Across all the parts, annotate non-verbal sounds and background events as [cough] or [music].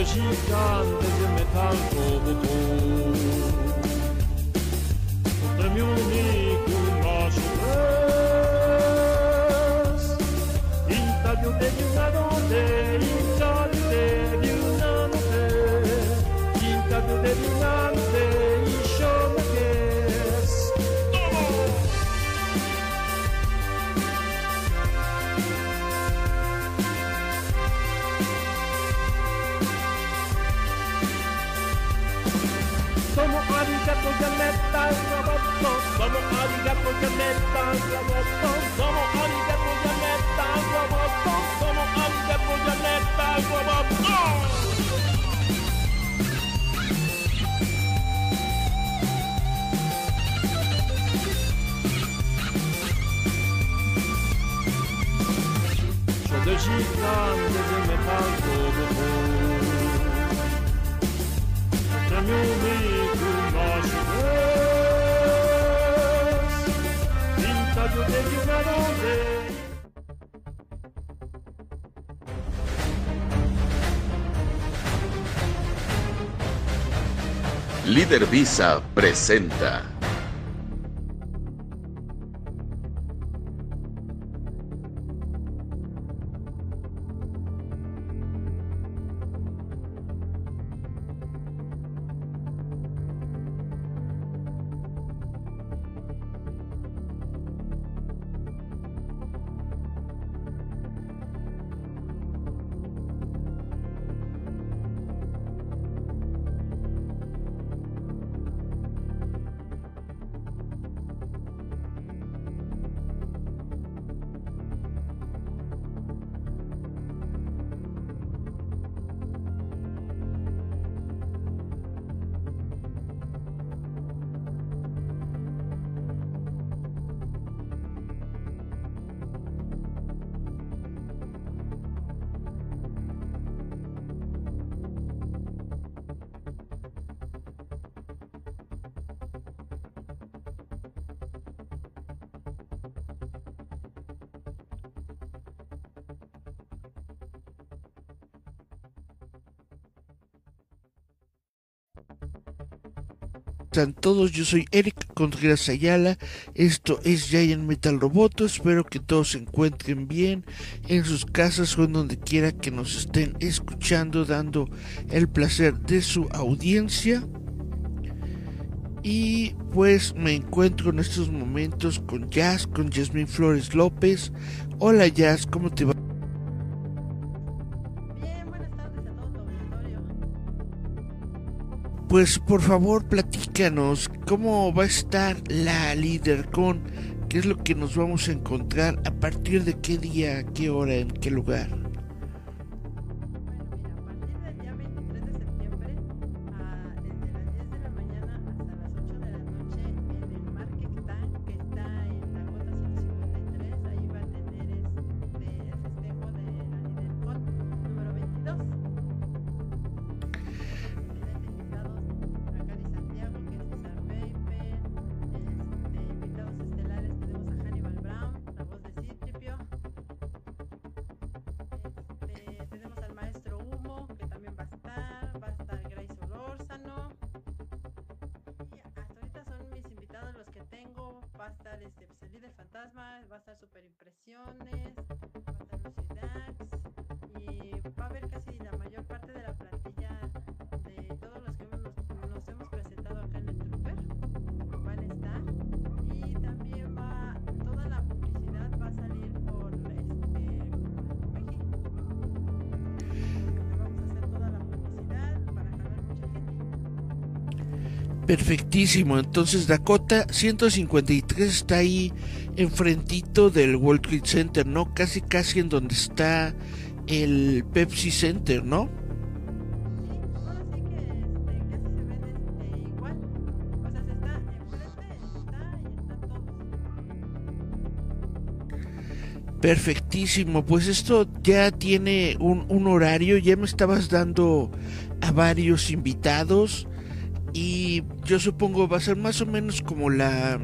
de gigantes de metal como tú. Premio único más vez, intaglio de una notte, intaglio de una notte, intaglio de una il robotto. Sono de gigante de metal como Líder Visa presenta. Están todos? Yo soy Eric Contreras Ayala. Esto es Giant Metal Roboto. Espero que todos se encuentren bien en sus casas o en donde quiera que nos estén escuchando, dando el placer de su audiencia. Y pues me encuentro en estos momentos con Jazz, con Jasmine Flores López. Hola Jazz, ¿cómo te va? Pues por favor platícanos cómo va a estar la LeaderCon, qué es lo que nos vamos a encontrar, a partir de qué día, qué hora, en qué lugar. Perfectísimo, entonces Dakota 153 está ahí enfrentito del World Trade Center, ¿no? Casi casi en donde está el Pepsi Center, ¿no? Perfectísimo, pues esto ya tiene un, un horario, ya me estabas dando a varios invitados y yo supongo va a ser más o menos como la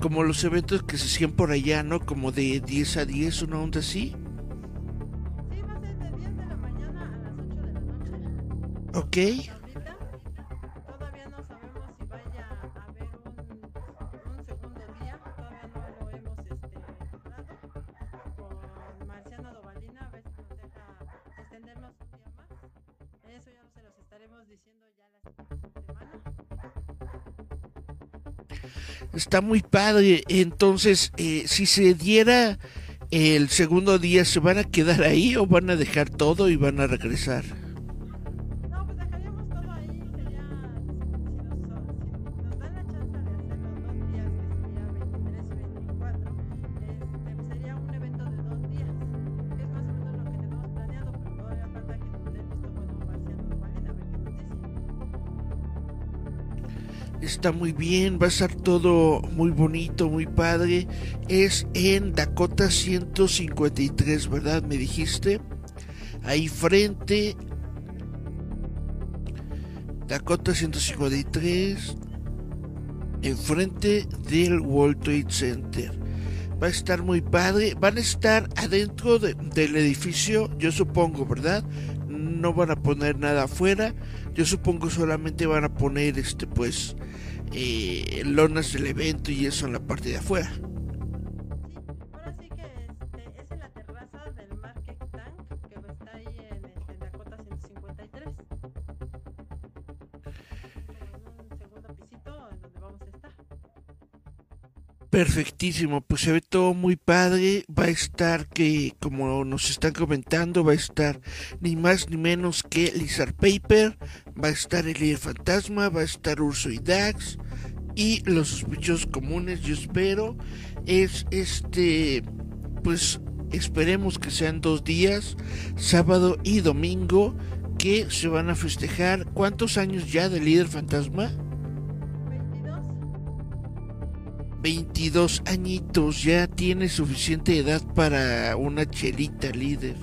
como los eventos que se hacían por allá, ¿no? Como de 10 a 10, una onda así. Sí, va a ser de 10 de la mañana a las 8 de la noche. Ok. Está muy padre. Entonces, eh, si se diera el segundo día, ¿se van a quedar ahí o van a dejar todo y van a regresar? Está muy bien, va a estar todo muy bonito, muy padre. Es en Dakota 153, ¿verdad? Me dijiste. Ahí frente. Dakota 153. Enfrente del World Trade Center. Va a estar muy padre. Van a estar adentro de- del edificio, yo supongo, ¿verdad? No van a poner nada afuera. Yo supongo solamente van a poner este pues eh, lonas del evento y eso en la parte de afuera. Perfectísimo, pues se ve todo muy padre. Va a estar que, como nos están comentando, va a estar ni más ni menos que Lizard Paper, va a estar el líder fantasma, va a estar Urso y Dax y los sospechosos comunes. Yo espero es este, pues esperemos que sean dos días, sábado y domingo, que se van a festejar. ¿Cuántos años ya de líder fantasma? 22 añitos, ya tiene suficiente edad para una chelita líder.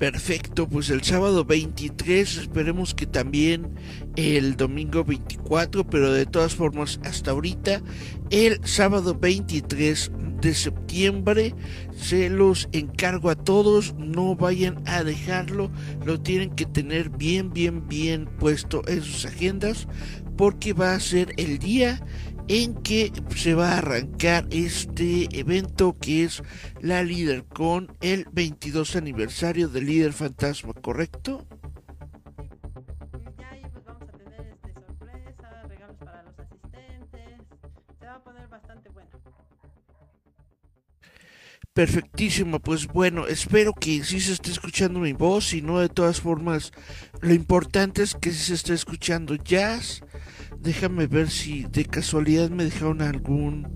Perfecto, pues el sábado 23, esperemos que también el domingo 24, pero de todas formas hasta ahorita, el sábado 23 de septiembre, se los encargo a todos, no vayan a dejarlo, lo tienen que tener bien, bien, bien puesto en sus agendas, porque va a ser el día en que se va a arrancar este evento que es la líder con el 22 aniversario de líder fantasma, ¿correcto? Pues este sorpresa, regalos para los asistentes. Se va a poner bastante bueno. Perfectísimo, pues bueno, espero que sí se esté escuchando mi voz y no de todas formas, lo importante es que sí se esté escuchando jazz. Déjame ver si de casualidad me dejaron algún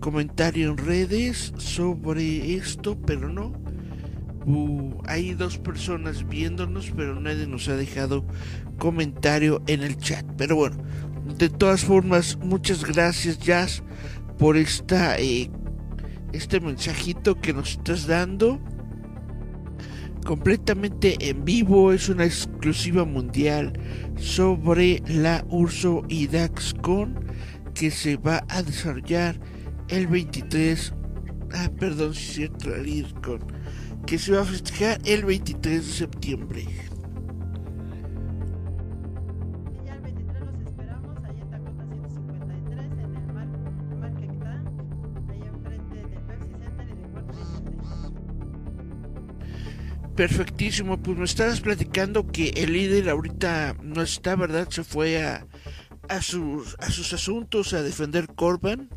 comentario en redes sobre esto, pero no. Hay dos personas viéndonos, pero nadie nos ha dejado comentario en el chat. Pero bueno, de todas formas, muchas gracias Jazz por esta eh, este mensajito que nos estás dando. Completamente en vivo, es una exclusiva mundial sobre la Urso y DaxCon que se va a desarrollar el 23. Ah, perdón, si cierto, que se va a festejar el 23 de septiembre. Perfectísimo, pues me estabas platicando que el líder ahorita no está, ¿verdad? Se fue a, a, sus, a sus asuntos, a defender Corban.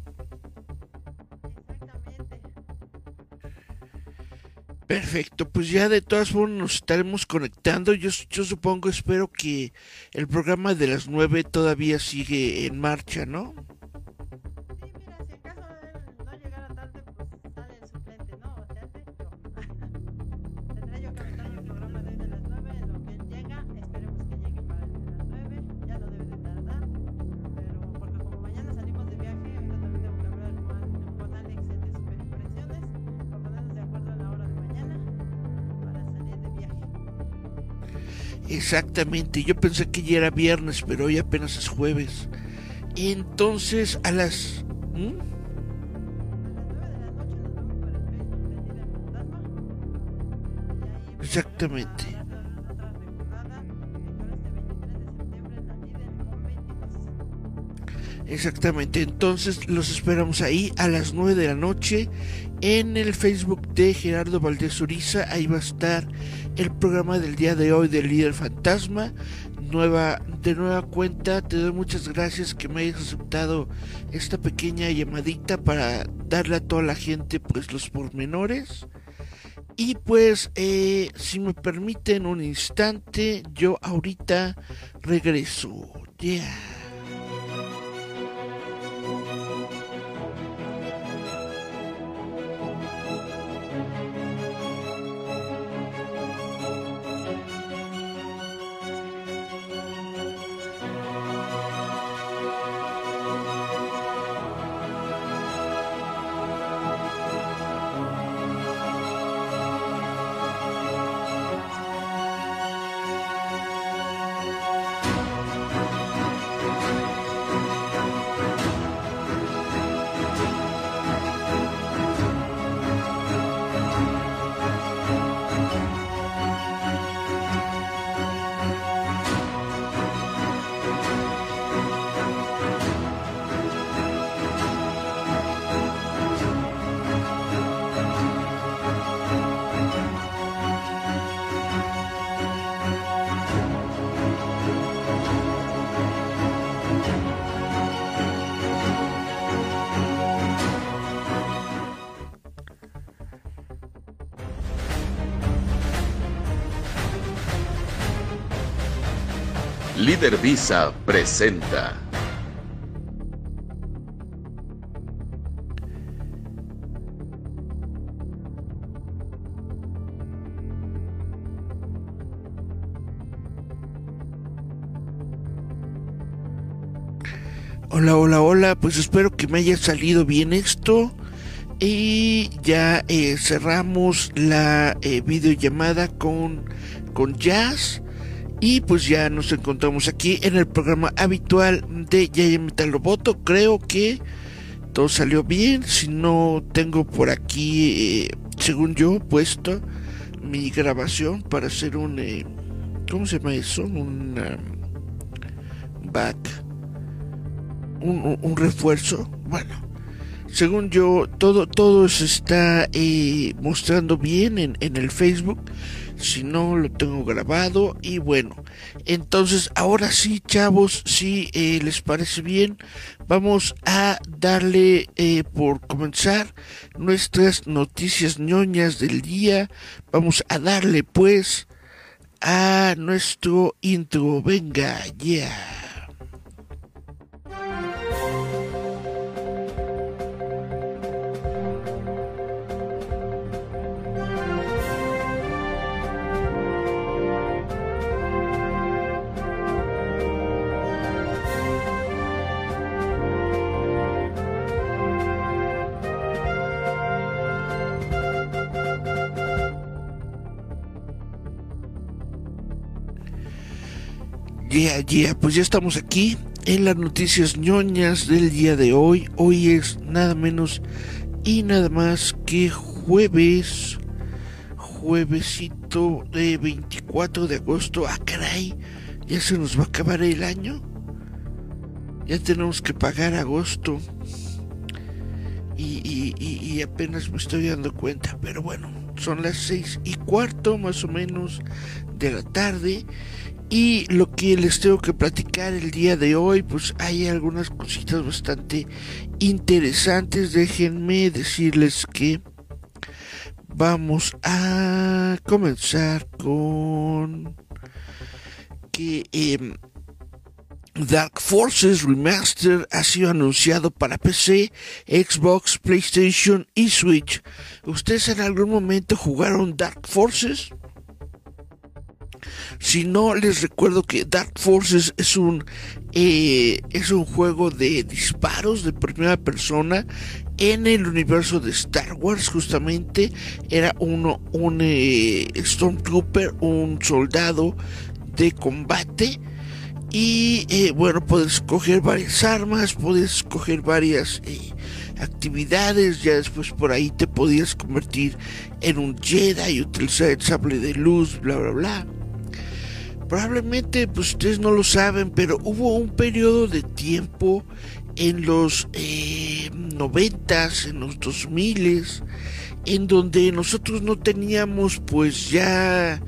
Perfecto, pues ya de todas formas nos estaremos conectando. Yo, yo supongo, espero que el programa de las 9 todavía sigue en marcha, ¿no? Exactamente, yo pensé que ya era viernes, pero hoy apenas es jueves. Entonces, a las... Exactamente. Exactamente, entonces los esperamos ahí a las 9 de la noche en el Facebook de Gerardo Valdés Uriza. Ahí va a estar el programa del día de hoy del líder fantasma. Nueva, de nueva cuenta, te doy muchas gracias que me hayas aceptado esta pequeña llamadita para darle a toda la gente pues los pormenores. Y pues, eh, si me permiten un instante, yo ahorita regreso. Yeah. Líder Visa presenta. Hola, hola, hola, pues espero que me haya salido bien esto. Y ya eh, cerramos la eh, videollamada con, con Jazz. Y pues ya nos encontramos aquí en el programa habitual de Yaya Metal Roboto. Creo que todo salió bien. Si no tengo por aquí, eh, según yo, puesto mi grabación para hacer un... eh, ¿Cómo se llama eso? Un um, back. Un, refuerzo. Bueno, según yo, todo, todo se está eh, mostrando bien en, en el Facebook. Si no, lo tengo grabado. Y bueno, entonces ahora sí, chavos, si eh, les parece bien, vamos a darle eh, por comenzar nuestras noticias ñoñas del día. Vamos a darle pues a nuestro intro. Venga, ya. Yeah, pues ya estamos aquí en las noticias ñoñas del día de hoy. Hoy es nada menos y nada más que jueves, juevesito de 24 de agosto. Ah, caray, ya se nos va a acabar el año. Ya tenemos que pagar agosto. Y, apenas me estoy dando cuenta, pero bueno, son las seis y cuarto más o menos de la tarde. Y lo que les tengo que platicar el día de hoy, pues hay algunas cositas bastante interesantes. Déjenme decirles que vamos a comenzar con que em, Dark Forces Remaster ha sido anunciado para PC, Xbox, PlayStation y Switch. ¿Ustedes en algún momento jugaron Dark Forces? Si no, les recuerdo que Dark Forces es un eh, es un juego de disparos de primera persona en el universo de Star Wars. Justamente era uno un eh, Stormtrooper, un soldado de combate. Y eh, bueno, puedes escoger varias armas, puedes escoger varias actividades. Ya después por ahí te podías convertir en un Jedi y utilizar el sable de luz, bla, bla, bla. Probablemente pues ustedes no lo saben, pero hubo un periodo de tiempo en los eh, noventas, en los dos miles, en donde nosotros no teníamos pues ya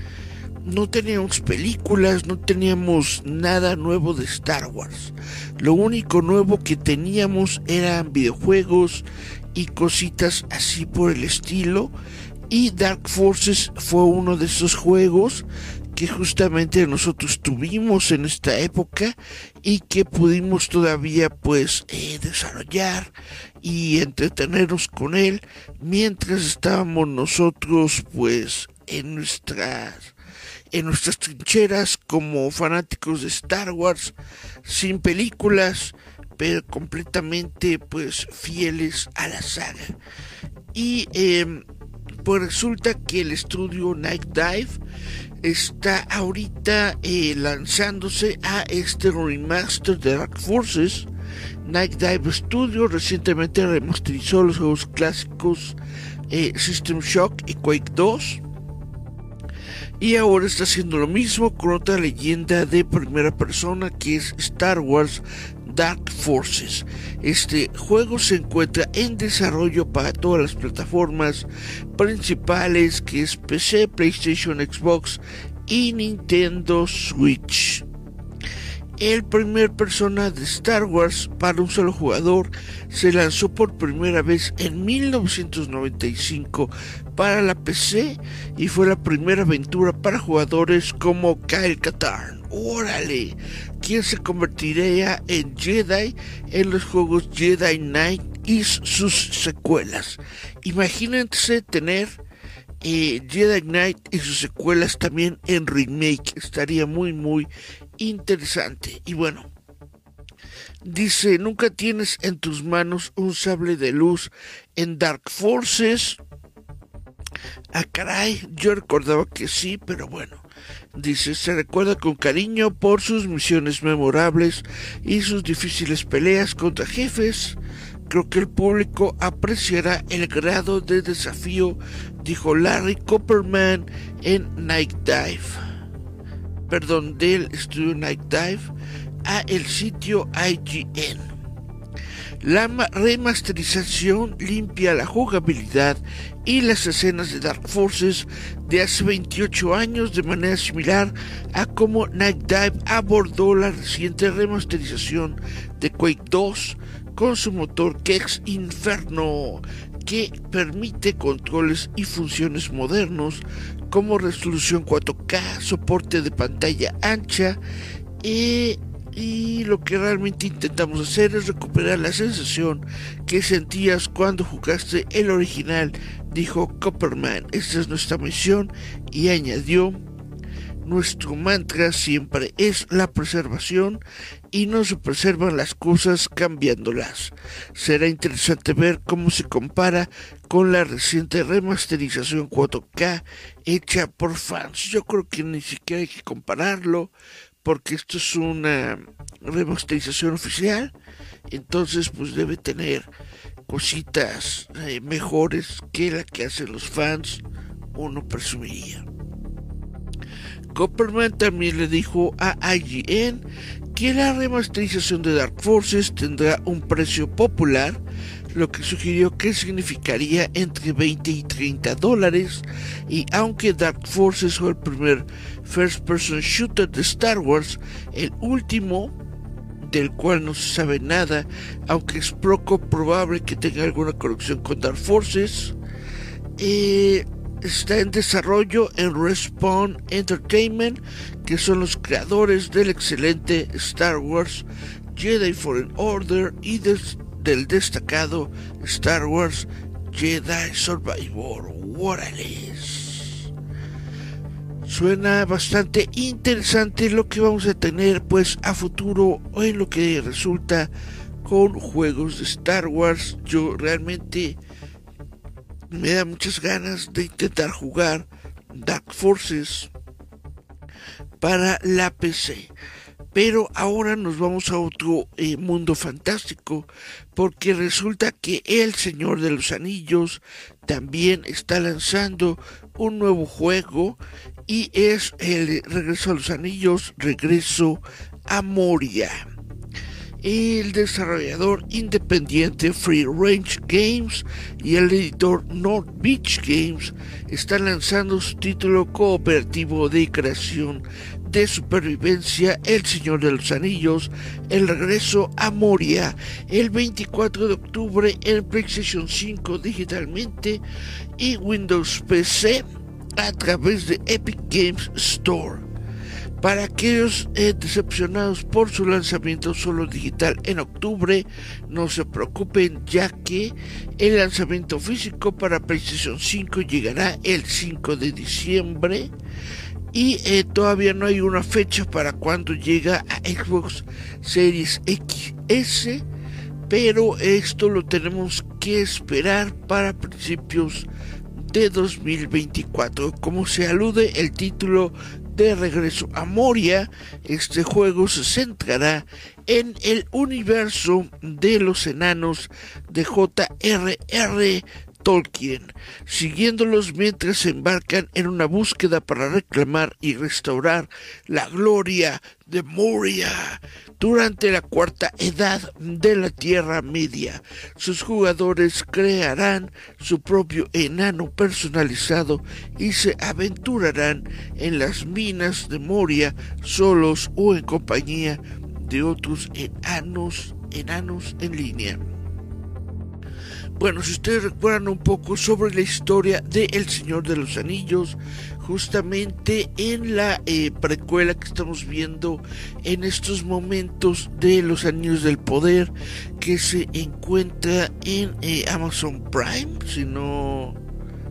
no teníamos películas, no teníamos nada nuevo de Star Wars. Lo único nuevo que teníamos eran videojuegos y cositas así por el estilo. Y Dark Forces fue uno de esos juegos que justamente nosotros tuvimos en esta época y que pudimos todavía pues eh, desarrollar y entretenernos con él mientras estábamos nosotros pues en nuestras en nuestras trincheras como fanáticos de Star Wars sin películas pero completamente pues fieles a la saga. Y em, pues resulta que el estudio Night Dive está ahorita eh, lanzándose a este remaster de Dark Forces. Night Dive Studio recientemente remasterizó los juegos clásicos eh, System Shock y Quake 2. Y ahora está haciendo lo mismo con otra leyenda de primera persona que es Star Wars Dark Forces. Este juego se encuentra en desarrollo para todas las plataformas principales que es PC, PlayStation, Xbox y Nintendo Switch. El primer persona de Star Wars para un solo jugador se lanzó por primera vez en 1995 para la PC y fue la primera aventura para jugadores como Kyle Katarn. ¡Órale! Quien se convertiría en Jedi en los juegos Jedi Knight y sus secuelas. Imagínense tener eh, Jedi Knight y sus secuelas también en remake. Estaría muy, muy interesante. Y bueno, dice, nunca tienes en tus manos un sable de luz en Dark Forces. Ah, caray, yo recordaba que sí, pero bueno. Dice, se recuerda con cariño por sus misiones memorables y sus difíciles peleas contra jefes. Creo que el público apreciará el grado de desafío, dijo Larry Copperman en Night Dive. Perdón, del estudio Night Dive a el sitio IGN. La remasterización limpia la jugabilidad y las escenas de Dark Forces de hace 28 años de manera similar a como Night Dive abordó la reciente remasterización de Quake 2 con su motor Kex Inferno que permite controles y funciones modernos como resolución 4K, soporte de pantalla ancha e y lo que realmente intentamos hacer es recuperar la sensación que sentías cuando jugaste el original, dijo Copperman. Esta es nuestra misión y añadió, nuestro mantra siempre es la preservación y no se preservan las cosas cambiándolas. Será interesante ver cómo se compara con la reciente remasterización 4K hecha por fans. Yo creo que ni siquiera hay que compararlo porque esto es una remasterización oficial, entonces pues debe tener cositas eh, mejores que la que hacen los fans, uno presumiría. Copperman también le dijo a IGN que la remasterización de Dark Forces tendrá un precio popular, lo que sugirió que significaría entre 20 y 30 dólares, y aunque Dark Forces fue el primer first person shooter de Star Wars, el último del cual no se sabe nada, aunque es poco probable que tenga alguna conexión con Dark Forces. Eh, está en desarrollo en Respawn Entertainment, que son los creadores del excelente Star Wars Jedi Fallen Order y del destacado Star Wars Jedi Survivor. Warales. Suena bastante interesante lo que vamos a tener pues a futuro en lo que resulta con juegos de Star Wars. Yo realmente me da muchas ganas de intentar jugar Dark Forces para la PC. Pero ahora nos vamos a otro eh, mundo fantástico, porque resulta que El Señor de los Anillos también está lanzando un nuevo juego y es el Regreso a los Anillos, Regreso a Moria. El desarrollador independiente Free Range Games y el editor North Beach Games están lanzando su título cooperativo de creación de supervivencia El Señor de los Anillos, el regreso a Moria, el 24 de octubre en PlayStation 5 digitalmente y Windows PC a través de Epic Games Store. Para aquellos eh, decepcionados por su lanzamiento solo digital en octubre, no se preocupen ya que el lanzamiento físico para PlayStation 5 llegará el 5 de diciembre y eh, todavía no hay una fecha para cuando llega a Xbox Series XS, pero esto lo tenemos que esperar para principios de 2024. Como se alude el título de regreso a Moria, este juego se centrará en el universo de los enanos de J.R.R. Tolkien, siguiéndolos mientras se embarcan en una búsqueda para reclamar y restaurar la gloria de Moria. Durante la cuarta edad de la Tierra Media, sus jugadores crearán su propio enano personalizado y se aventurarán en las minas de Moria solos o en compañía de otros enanos, enanos en línea. Bueno, si ustedes recuerdan un poco sobre la historia de El Señor de los Anillos, justamente en la eh, precuela que estamos viendo en estos momentos de los Anillos del Poder, que se encuentra en eh, Amazon Prime, si no,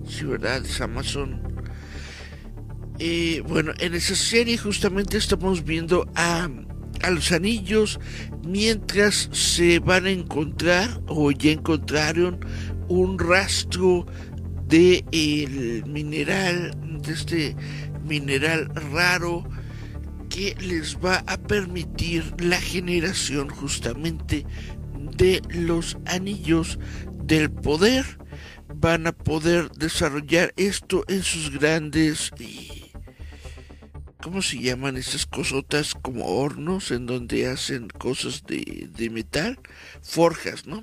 si verdad es Amazon. Eh, bueno, en esa serie justamente estamos viendo a a los anillos mientras se van a encontrar o ya encontraron un rastro de el mineral de este mineral raro que les va a permitir la generación justamente de los anillos del poder. Van a poder desarrollar esto en sus grandes ¿cómo se llaman esas cosotas como hornos en donde hacen cosas de, metal? Forjas, ¿no?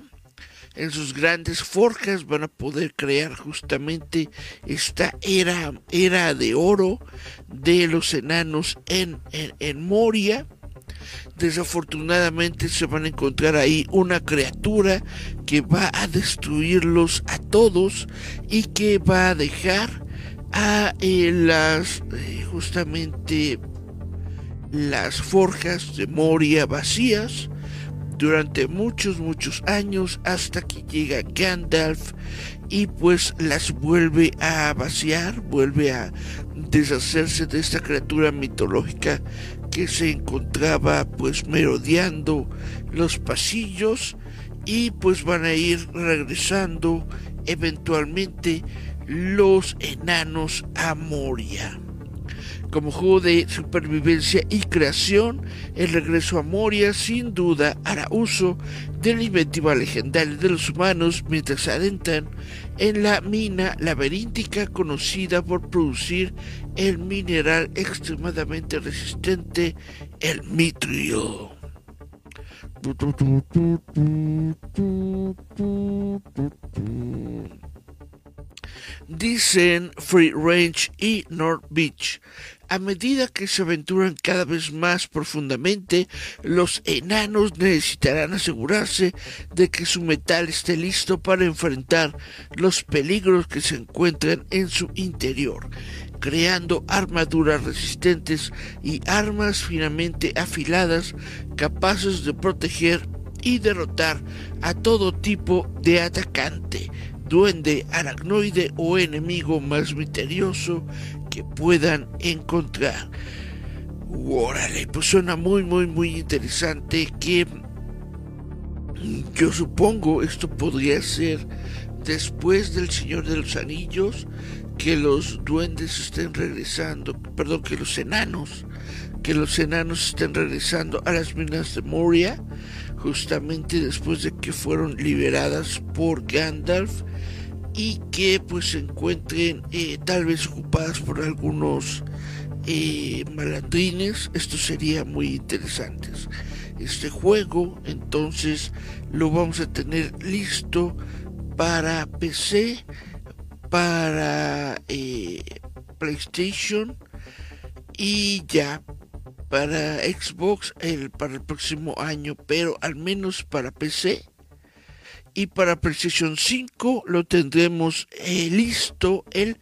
En sus grandes forjas van a poder crear justamente esta era, era de oro de los enanos en, en Moria. Desafortunadamente se van a encontrar ahí una criatura que va a destruirlos a todos y que va a dejar a eh, las eh, justamente las forjas de Moria vacías durante muchos muchos años hasta que llega Gandalf y pues las vuelve a vaciar, vuelve a deshacerse de esta criatura mitológica que se encontraba pues merodeando los pasillos y pues van a ir regresando eventualmente los Enanos a Moria. Como juego de supervivencia y creación, el regreso a Moria sin duda hará uso de la inventiva legendaria de los humanos mientras se adentran en la mina laberíntica conocida por producir el mineral extremadamente resistente, el mitrio. Dicen Free Range y North Beach. A medida que se aventuran cada vez más profundamente, los enanos necesitarán asegurarse de que su metal esté listo para enfrentar los peligros que se encuentran en su interior, creando armaduras resistentes y armas finamente afiladas capaces de proteger y derrotar a todo tipo de atacante duende, aracnoide o enemigo más misterioso que puedan encontrar. Órale, pues suena muy, muy, muy interesante que yo supongo esto podría ser después del Señor de los Anillos que los duendes estén regresando, perdón, que los enanos que los enanos estén regresando a las minas de Moria, justamente después de que fueron liberadas por Gandalf y que pues se encuentren eh, tal vez ocupadas por algunos eh, malandrines. Esto sería muy interesante. Este juego entonces lo vamos a tener listo para PC, para eh, PlayStation y ya para Xbox el, para el próximo año, pero al menos para PC y para PlayStation 5 lo tendremos eh, listo el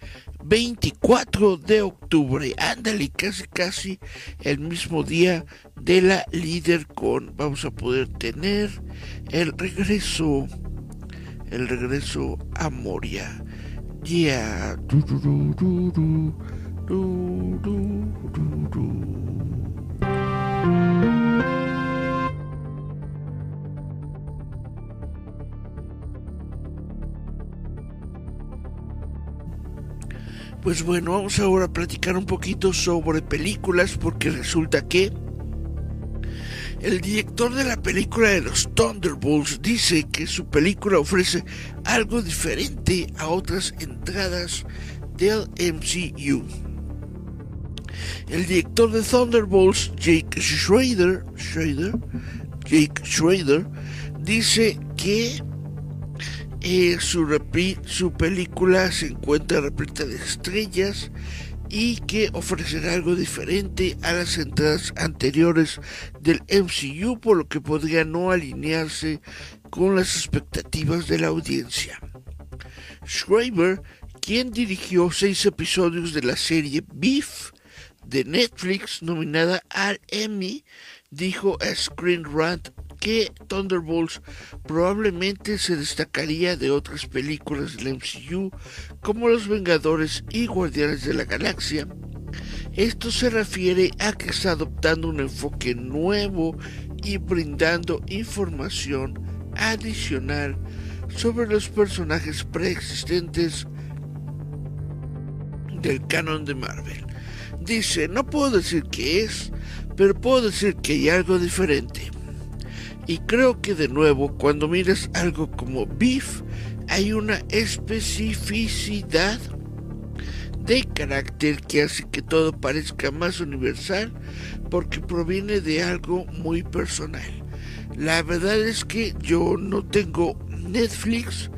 24 de octubre. Ándale, casi casi el mismo día de la con Vamos a poder tener el regreso, el regreso a Moria. Ya. Pues bueno, vamos ahora a platicar un poquito sobre películas porque resulta que el director de la película de los Thunderbolts dice que su película ofrece algo diferente a otras entradas del MCU. El director de Thunderbolts, Jake Schrader, Schrader Jake Schrader, dice que eh, su, película se encuentra repleta de estrellas y que ofrecerá algo diferente a las entradas anteriores del MCU, por lo que podría no alinearse con las expectativas de la audiencia. Schreiber, quien dirigió seis episodios de la serie Beef de Netflix nominada al Emmy, dijo a Screen Rant que Thunderbolts probablemente se destacaría de otras películas del MCU como Los Vengadores y Guardianes de la Galaxia. Esto se refiere a que está adoptando un enfoque nuevo y brindando información adicional sobre los personajes preexistentes del canon de Marvel. Dice, no puedo decir qué es, pero puedo decir que hay algo diferente. Y creo que de nuevo, cuando miras algo como beef, hay una especificidad de carácter que hace que todo parezca más universal porque proviene de algo muy personal. La verdad es que yo no tengo Netflix,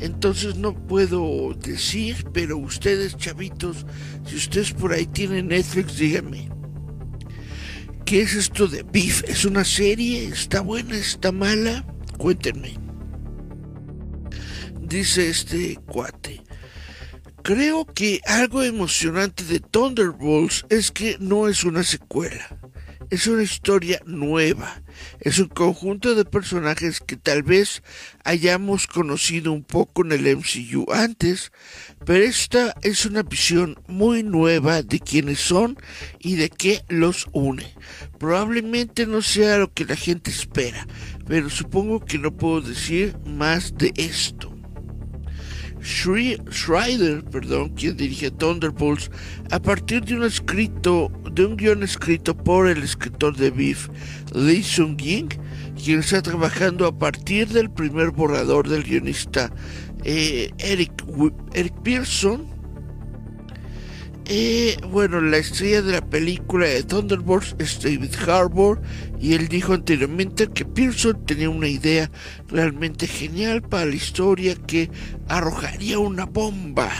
entonces no puedo decir, pero ustedes chavitos, si ustedes por ahí tienen Netflix, díganme. ¿Qué es esto de Beef? ¿Es una serie? ¿Está buena? ¿Está mala? Cuéntenme. Dice este cuate. Creo que algo emocionante de Thunderbolts es que no es una secuela es una historia nueva, es un conjunto de personajes que tal vez hayamos conocido un poco en el MCU antes, pero esta es una visión muy nueva de quiénes son y de qué los une. Probablemente no sea lo que la gente espera, pero supongo que no puedo decir más de esto. Schreider, perdón, quien dirige Thunderbolts, a partir de un escrito, de un guion escrito por el escritor de Beef, Lee Sung-ying, quien está trabajando a partir del primer borrador del guionista eh, Eric, Eric Pearson, eh, bueno, la estrella de la película de Thunderbolts es David Harbour y él dijo anteriormente que Pearson tenía una idea realmente genial para la historia que arrojaría una bomba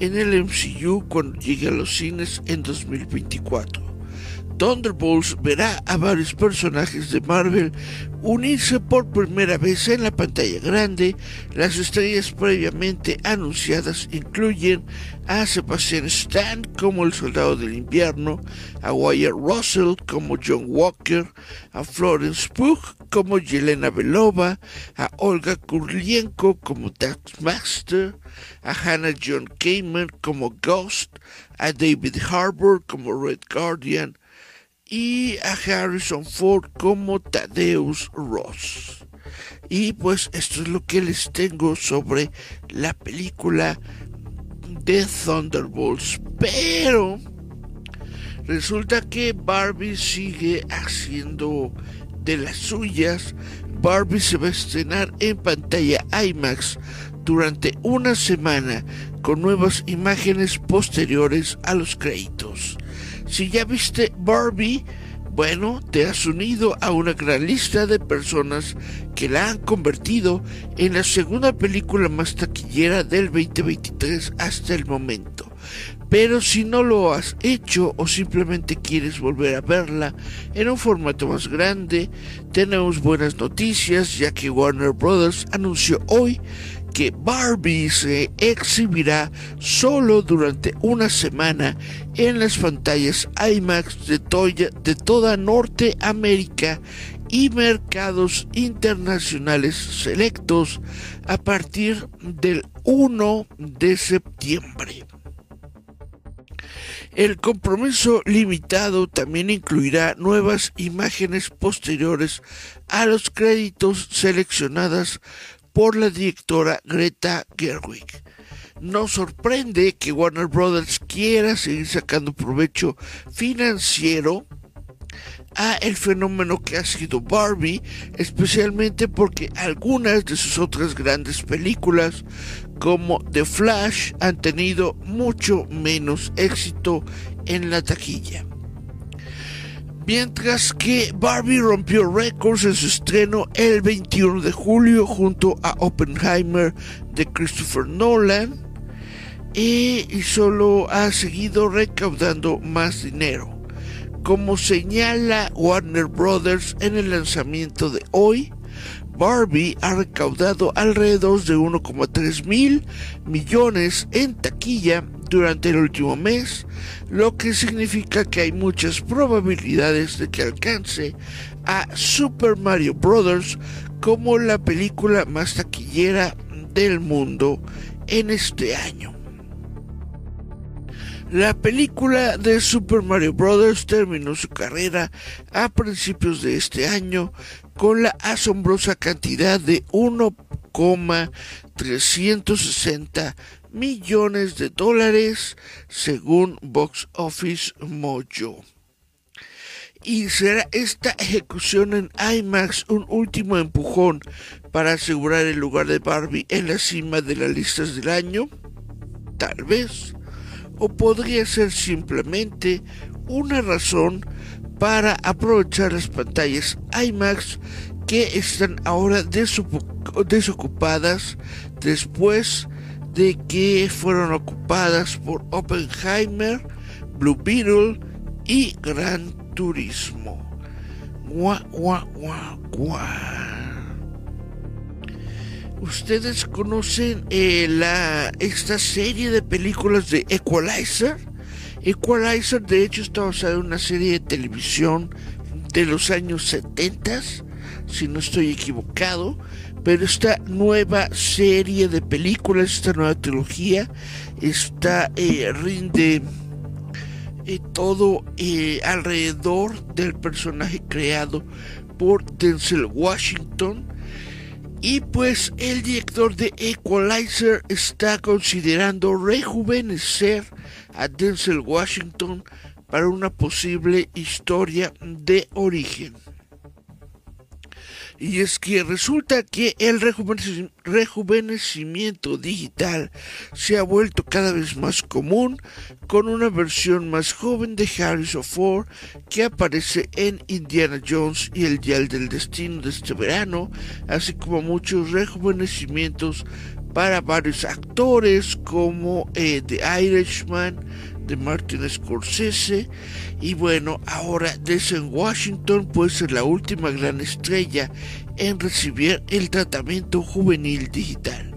en el MCU cuando llegue a los cines en 2024. Thunderbolts verá a varios personajes de Marvel unirse por primera vez en la pantalla grande. Las estrellas previamente anunciadas incluyen a Sebastian Stan como el Soldado del Invierno, a Wyatt Russell como John Walker, a Florence Pugh como Yelena Belova, a Olga Kurlienko como Taskmaster, a Hannah John Kamen como Ghost, a David Harbour como Red Guardian, y a Harrison Ford como Tadeus Ross. Y pues esto es lo que les tengo sobre la película de Thunderbolts. Pero Resulta que Barbie sigue haciendo de las suyas. Barbie se va a estrenar en pantalla IMAX durante una semana con nuevas imágenes posteriores a los créditos. Si ya viste Barbie, bueno, te has unido a una gran lista de personas que la han convertido en la segunda película más taquillera del 2023 hasta el momento. Pero si no lo has hecho o simplemente quieres volver a verla en un formato más grande, tenemos buenas noticias ya que Warner Bros. anunció hoy que Barbie se exhibirá solo durante una semana en las pantallas IMAX de, de toda Norteamérica y mercados internacionales selectos a partir del 1 de septiembre. El compromiso limitado también incluirá nuevas imágenes posteriores a los créditos seleccionadas por la directora Greta Gerwig. No sorprende que Warner Brothers quiera seguir sacando provecho financiero a el fenómeno que ha sido Barbie, especialmente porque algunas de sus otras grandes películas, como The Flash, han tenido mucho menos éxito en la taquilla. Mientras que Barbie rompió récords en su estreno el 21 de julio junto a Oppenheimer de Christopher Nolan y solo ha seguido recaudando más dinero. Como señala Warner Brothers en el lanzamiento de hoy, Barbie ha recaudado alrededor de 1,3 mil millones en taquilla durante el último mes, lo que significa que hay muchas probabilidades de que alcance a Super Mario Bros. como la película más taquillera del mundo en este año. La película de Super Mario Bros. terminó su carrera a principios de este año con la asombrosa cantidad de 1,360 millones de dólares según Box Office Mojo. Y será esta ejecución en IMAX un último empujón para asegurar el lugar de Barbie en la cima de las listas del año? Tal vez. O podría ser simplemente una razón para aprovechar las pantallas IMAX que están ahora desocupadas después de que fueron ocupadas por Oppenheimer, Blue Beetle y Gran Turismo. ¿Ustedes conocen eh, la, esta serie de películas de Equalizer? Equalizer de hecho está basada en una serie de televisión de los años 70, si no estoy equivocado, pero esta nueva serie de películas, esta nueva trilogía, está eh, rinde eh, todo eh, alrededor del personaje creado por Denzel Washington. Y pues el director de Equalizer está considerando rejuvenecer a Denzel Washington para una posible historia de origen. Y es que resulta que el rejuvenecimiento digital se ha vuelto cada vez más común con una versión más joven de Harrison Ford que aparece en Indiana Jones y el Dial del Destino de este verano, así como muchos rejuvenecimientos para varios actores como eh, The Irishman, de Martin Scorsese y bueno, ahora desde Washington puede ser la última gran estrella en recibir el tratamiento juvenil digital.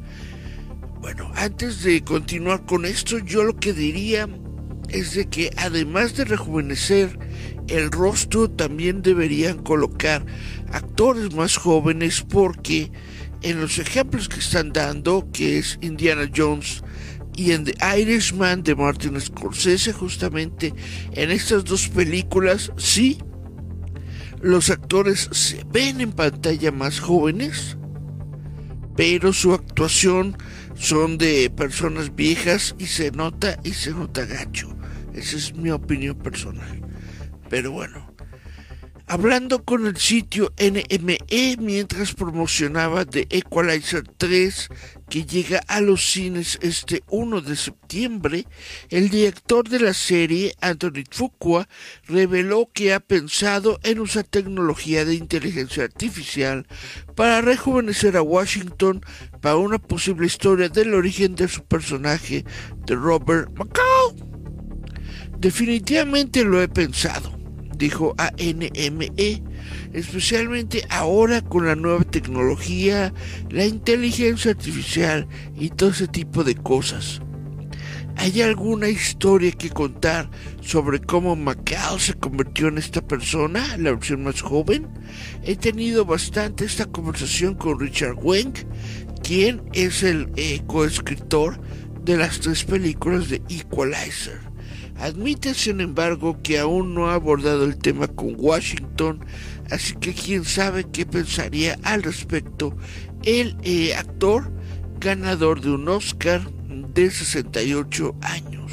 Bueno, antes de continuar con esto, yo lo que diría es de que además de rejuvenecer el rostro, también deberían colocar actores más jóvenes porque en los ejemplos que están dando, que es Indiana Jones y en The Irishman de Martin Scorsese, justamente en estas dos películas, sí, los actores se ven en pantalla más jóvenes, pero su actuación son de personas viejas y se nota y se nota gacho. Esa es mi opinión personal. Pero bueno, hablando con el sitio NME mientras promocionaba The Equalizer 3 que llega a los cines este 1 de septiembre, el director de la serie, Anthony Fuqua, reveló que ha pensado en usar tecnología de inteligencia artificial para rejuvenecer a Washington para una posible historia del origen de su personaje de Robert McCall. Definitivamente lo he pensado dijo a NME, especialmente ahora con la nueva tecnología, la inteligencia artificial y todo ese tipo de cosas. ¿Hay alguna historia que contar sobre cómo Macau se convirtió en esta persona, la versión más joven? He tenido bastante esta conversación con Richard Weng, quien es el eh, coescritor de las tres películas de Equalizer. Admite, sin embargo, que aún no ha abordado el tema con Washington, así que quién sabe qué pensaría al respecto el eh, actor ganador de un Oscar de 68 años.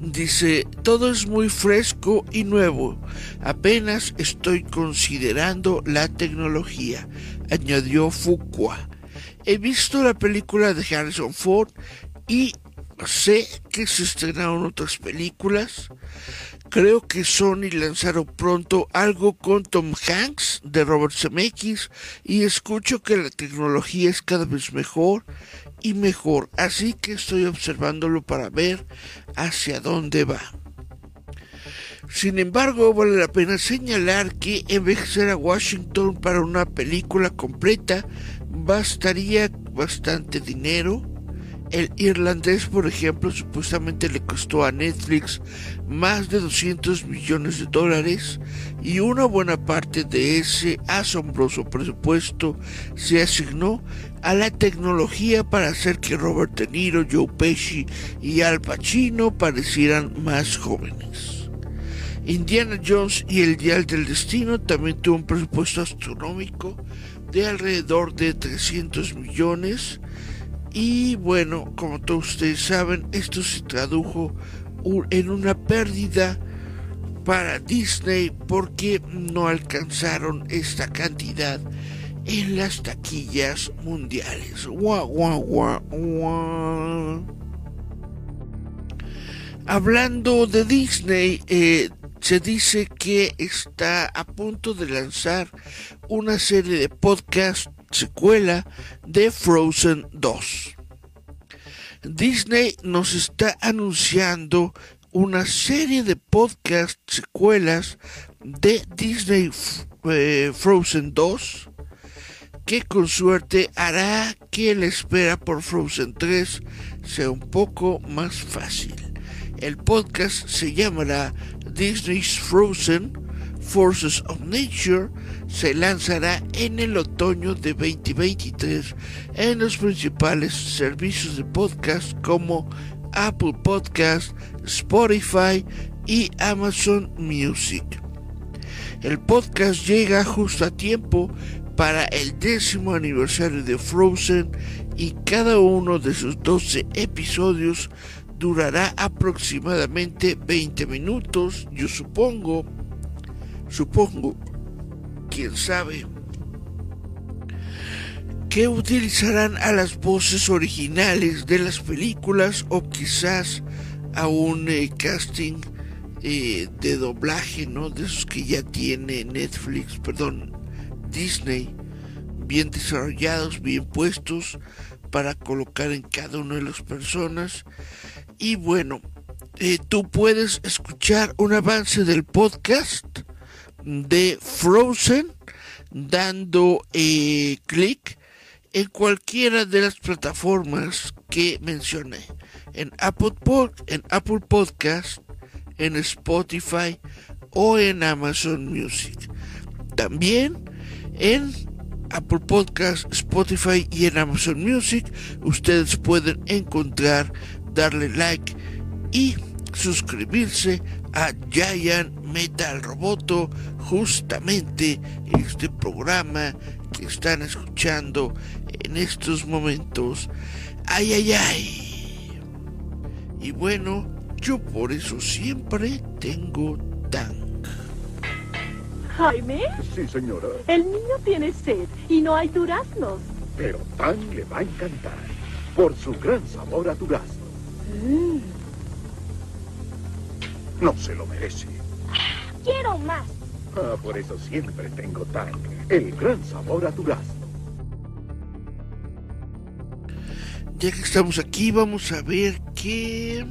Dice, todo es muy fresco y nuevo, apenas estoy considerando la tecnología, añadió Fuqua. He visto la película de Harrison Ford y Sé que se estrenaron otras películas. Creo que Sony lanzaron pronto algo con Tom Hanks de Robert Zemeckis y escucho que la tecnología es cada vez mejor y mejor, así que estoy observándolo para ver hacia dónde va. Sin embargo, vale la pena señalar que envejecer a Washington para una película completa bastaría bastante dinero el irlandés, por ejemplo, supuestamente le costó a Netflix más de 200 millones de dólares y una buena parte de ese asombroso presupuesto se asignó a la tecnología para hacer que Robert De Niro, Joe Pesci y Al Pacino parecieran más jóvenes. Indiana Jones y el Dial del Destino también tuvo un presupuesto astronómico de alrededor de 300 millones y bueno, como todos ustedes saben, esto se tradujo en una pérdida para Disney porque no alcanzaron esta cantidad en las taquillas mundiales. Hablando de Disney, eh, se dice que está a punto de lanzar una serie de podcasts secuela de Frozen 2. Disney nos está anunciando una serie de podcast secuelas de Disney eh, Frozen 2 que con suerte hará que la espera por Frozen 3 sea un poco más fácil. El podcast se llamará Disney's Frozen Forces of Nature se lanzará en el otoño de 2023 en los principales servicios de podcast como Apple Podcast, Spotify y Amazon Music. El podcast llega justo a tiempo para el décimo aniversario de Frozen y cada uno de sus 12 episodios durará aproximadamente 20 minutos, yo supongo, supongo quién sabe, que utilizarán a las voces originales de las películas o quizás a un eh, casting eh, de doblaje, ¿no? De esos que ya tiene Netflix, perdón, Disney, bien desarrollados, bien puestos para colocar en cada una de las personas. Y bueno, eh, tú puedes escuchar un avance del podcast de Frozen dando eh, clic en cualquiera de las plataformas que mencioné. En Apple, en Apple Podcast, en Spotify o en Amazon Music. También en Apple Podcast, Spotify y en Amazon Music ustedes pueden encontrar, darle like y suscribirse a Giant Metal Roboto, justamente este programa que están escuchando en estos momentos. Ay, ay, ay. Y bueno, Yo por eso siempre tengo Tang. Jaime, Sí, señora. el niño tiene sed y no hay duraznos. Pero Tan le va a encantar por su gran sabor a durazno. No se lo merece. Quiero más. Ah, por eso siempre tengo Tan, el gran sabor a durazno. Ya que estamos aquí, vamos a ver qué.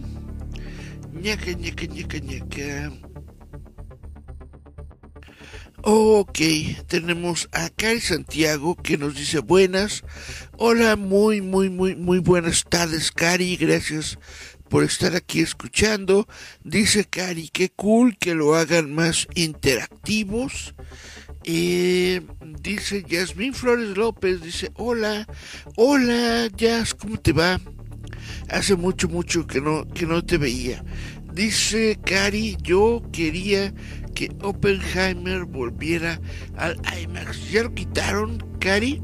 ñaca, ñaca, ñaca, ñaca. Ok, tenemos a Cari Santiago que nos dice buenas. Hola, muy, muy, muy, muy buenas tardes, Cari. Gracias por estar aquí escuchando. Dice Cari, qué cool que lo hagan más interactivos. Eh, dice Yasmín Flores López, dice, hola, hola, Yas, ¿cómo te va? Hace mucho, mucho que no, que no te veía. Dice Cari, yo quería que Oppenheimer volviera al IMAX. ¿Ya lo quitaron, Cari?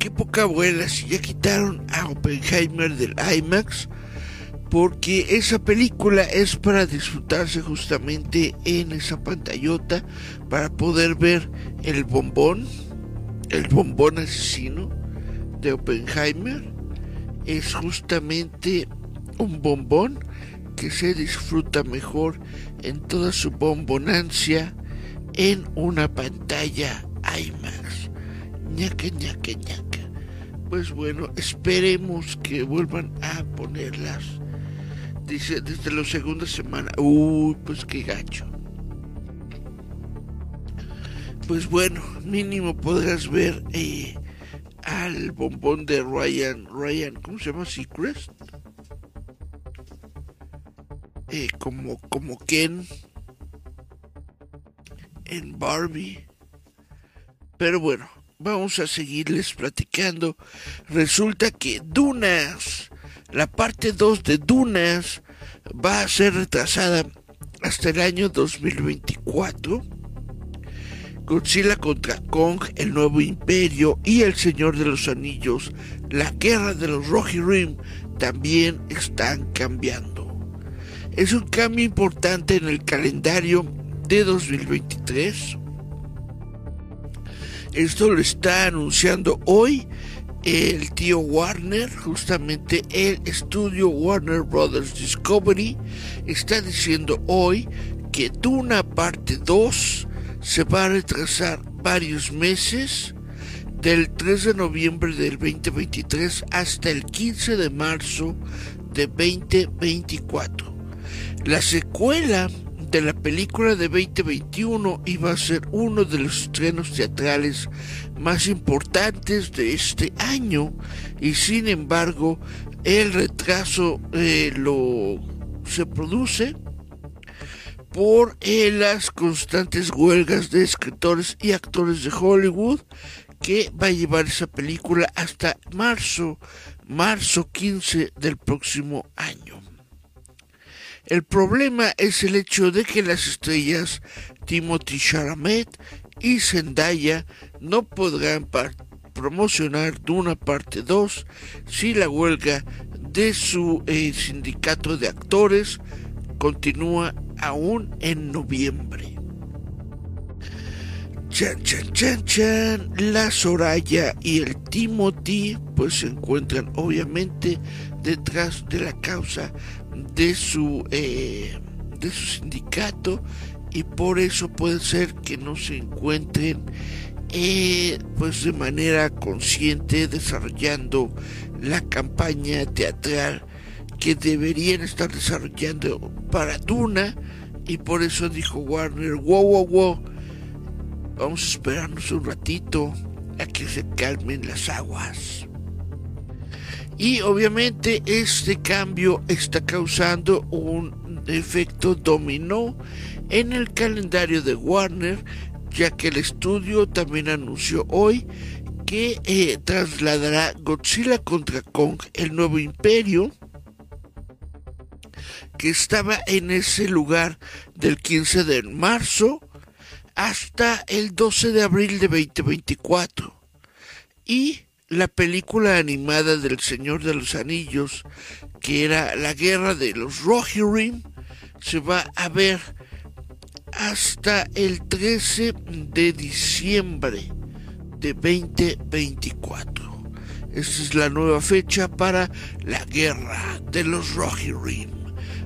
Qué poca abuela si ya quitaron a Oppenheimer del IMAX porque esa película es para disfrutarse justamente en esa pantallota para poder ver el bombón, el bombón asesino de Oppenheimer. Es justamente un bombón que se disfruta mejor en toda su bombonancia en una pantalla IMAX. ñaca, ñaca, ñaca. Pues bueno, esperemos que vuelvan a ponerlas dice desde la segunda semana. Uy, pues qué gacho. Pues bueno, mínimo podrás ver eh, al bombón de Ryan, Ryan, ¿cómo se llama? Seacrest. Eh, como, como Ken en Barbie. Pero bueno, vamos a seguirles platicando. Resulta que Dunas la parte 2 de Dunas va a ser retrasada hasta el año 2024. Godzilla contra Kong, El Nuevo Imperio y El Señor de los Anillos, La Guerra de los Rohirrim también están cambiando. Es un cambio importante en el calendario de 2023. Esto lo está anunciando hoy el tío Warner, justamente el estudio Warner Brothers Discovery, está diciendo hoy que Duna parte 2 se va a retrasar varios meses del 3 de noviembre del 2023 hasta el 15 de marzo de 2024. La secuela de la película de 2021 iba a ser uno de los estrenos teatrales más importantes de este año y sin embargo el retraso eh, lo se produce por eh, las constantes huelgas de escritores y actores de Hollywood que va a llevar esa película hasta marzo, marzo 15 del próximo año. El problema es el hecho de que las estrellas Timothy Chalamet y Zendaya no podrán promocionar Duna parte 2 si la huelga de su eh, sindicato de actores continúa aún en noviembre. Chan, chan, chan, chan. La Soraya y el Timothy pues se encuentran obviamente detrás de la causa de su eh, de su sindicato y por eso puede ser que no se encuentren eh, pues de manera consciente desarrollando la campaña teatral que deberían estar desarrollando para Duna y por eso dijo Warner wow wow wow vamos a esperarnos un ratito a que se calmen las aguas y obviamente este cambio está causando un efecto dominó en el calendario de Warner, ya que el estudio también anunció hoy que eh, trasladará Godzilla contra Kong, el nuevo imperio, que estaba en ese lugar del 15 de marzo hasta el 12 de abril de 2024. Y la película animada del Señor de los Anillos, que era la guerra de los Rohirrim, se va a ver hasta el 13 de diciembre de 2024. Esta es la nueva fecha para la guerra de los Rohirrim.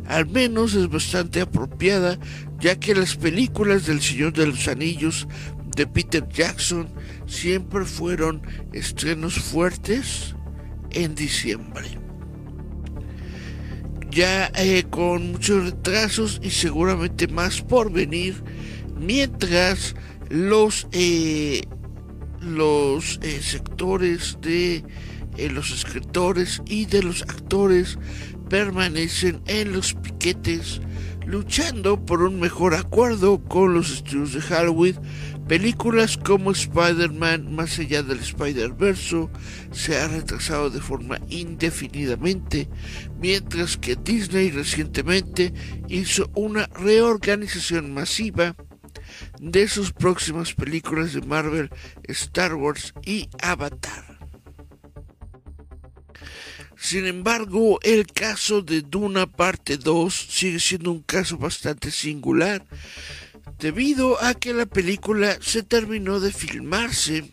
Al menos es bastante apropiada, ya que las películas del Señor de los Anillos de Peter Jackson siempre fueron estrenos fuertes en diciembre. Ya eh, con muchos retrasos y seguramente más por venir, mientras los eh, los eh, sectores de los escritores y de los actores permanecen en los piquetes luchando por un mejor acuerdo con los estudios de Halloween Películas como Spider-Man Más allá del Spider-Verse se ha retrasado de forma indefinidamente, mientras que Disney recientemente hizo una reorganización masiva de sus próximas películas de Marvel, Star Wars y Avatar. Sin embargo, el caso de Duna parte 2 sigue siendo un caso bastante singular, debido a que la película se terminó de filmarse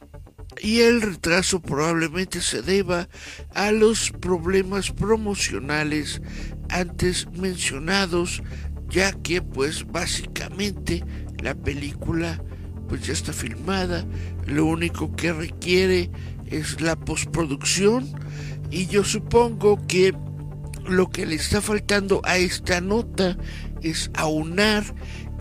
y el retraso probablemente se deba a los problemas promocionales antes mencionados, ya que pues básicamente la película pues ya está filmada, lo único que requiere es la postproducción y yo supongo que lo que le está faltando a esta nota es aunar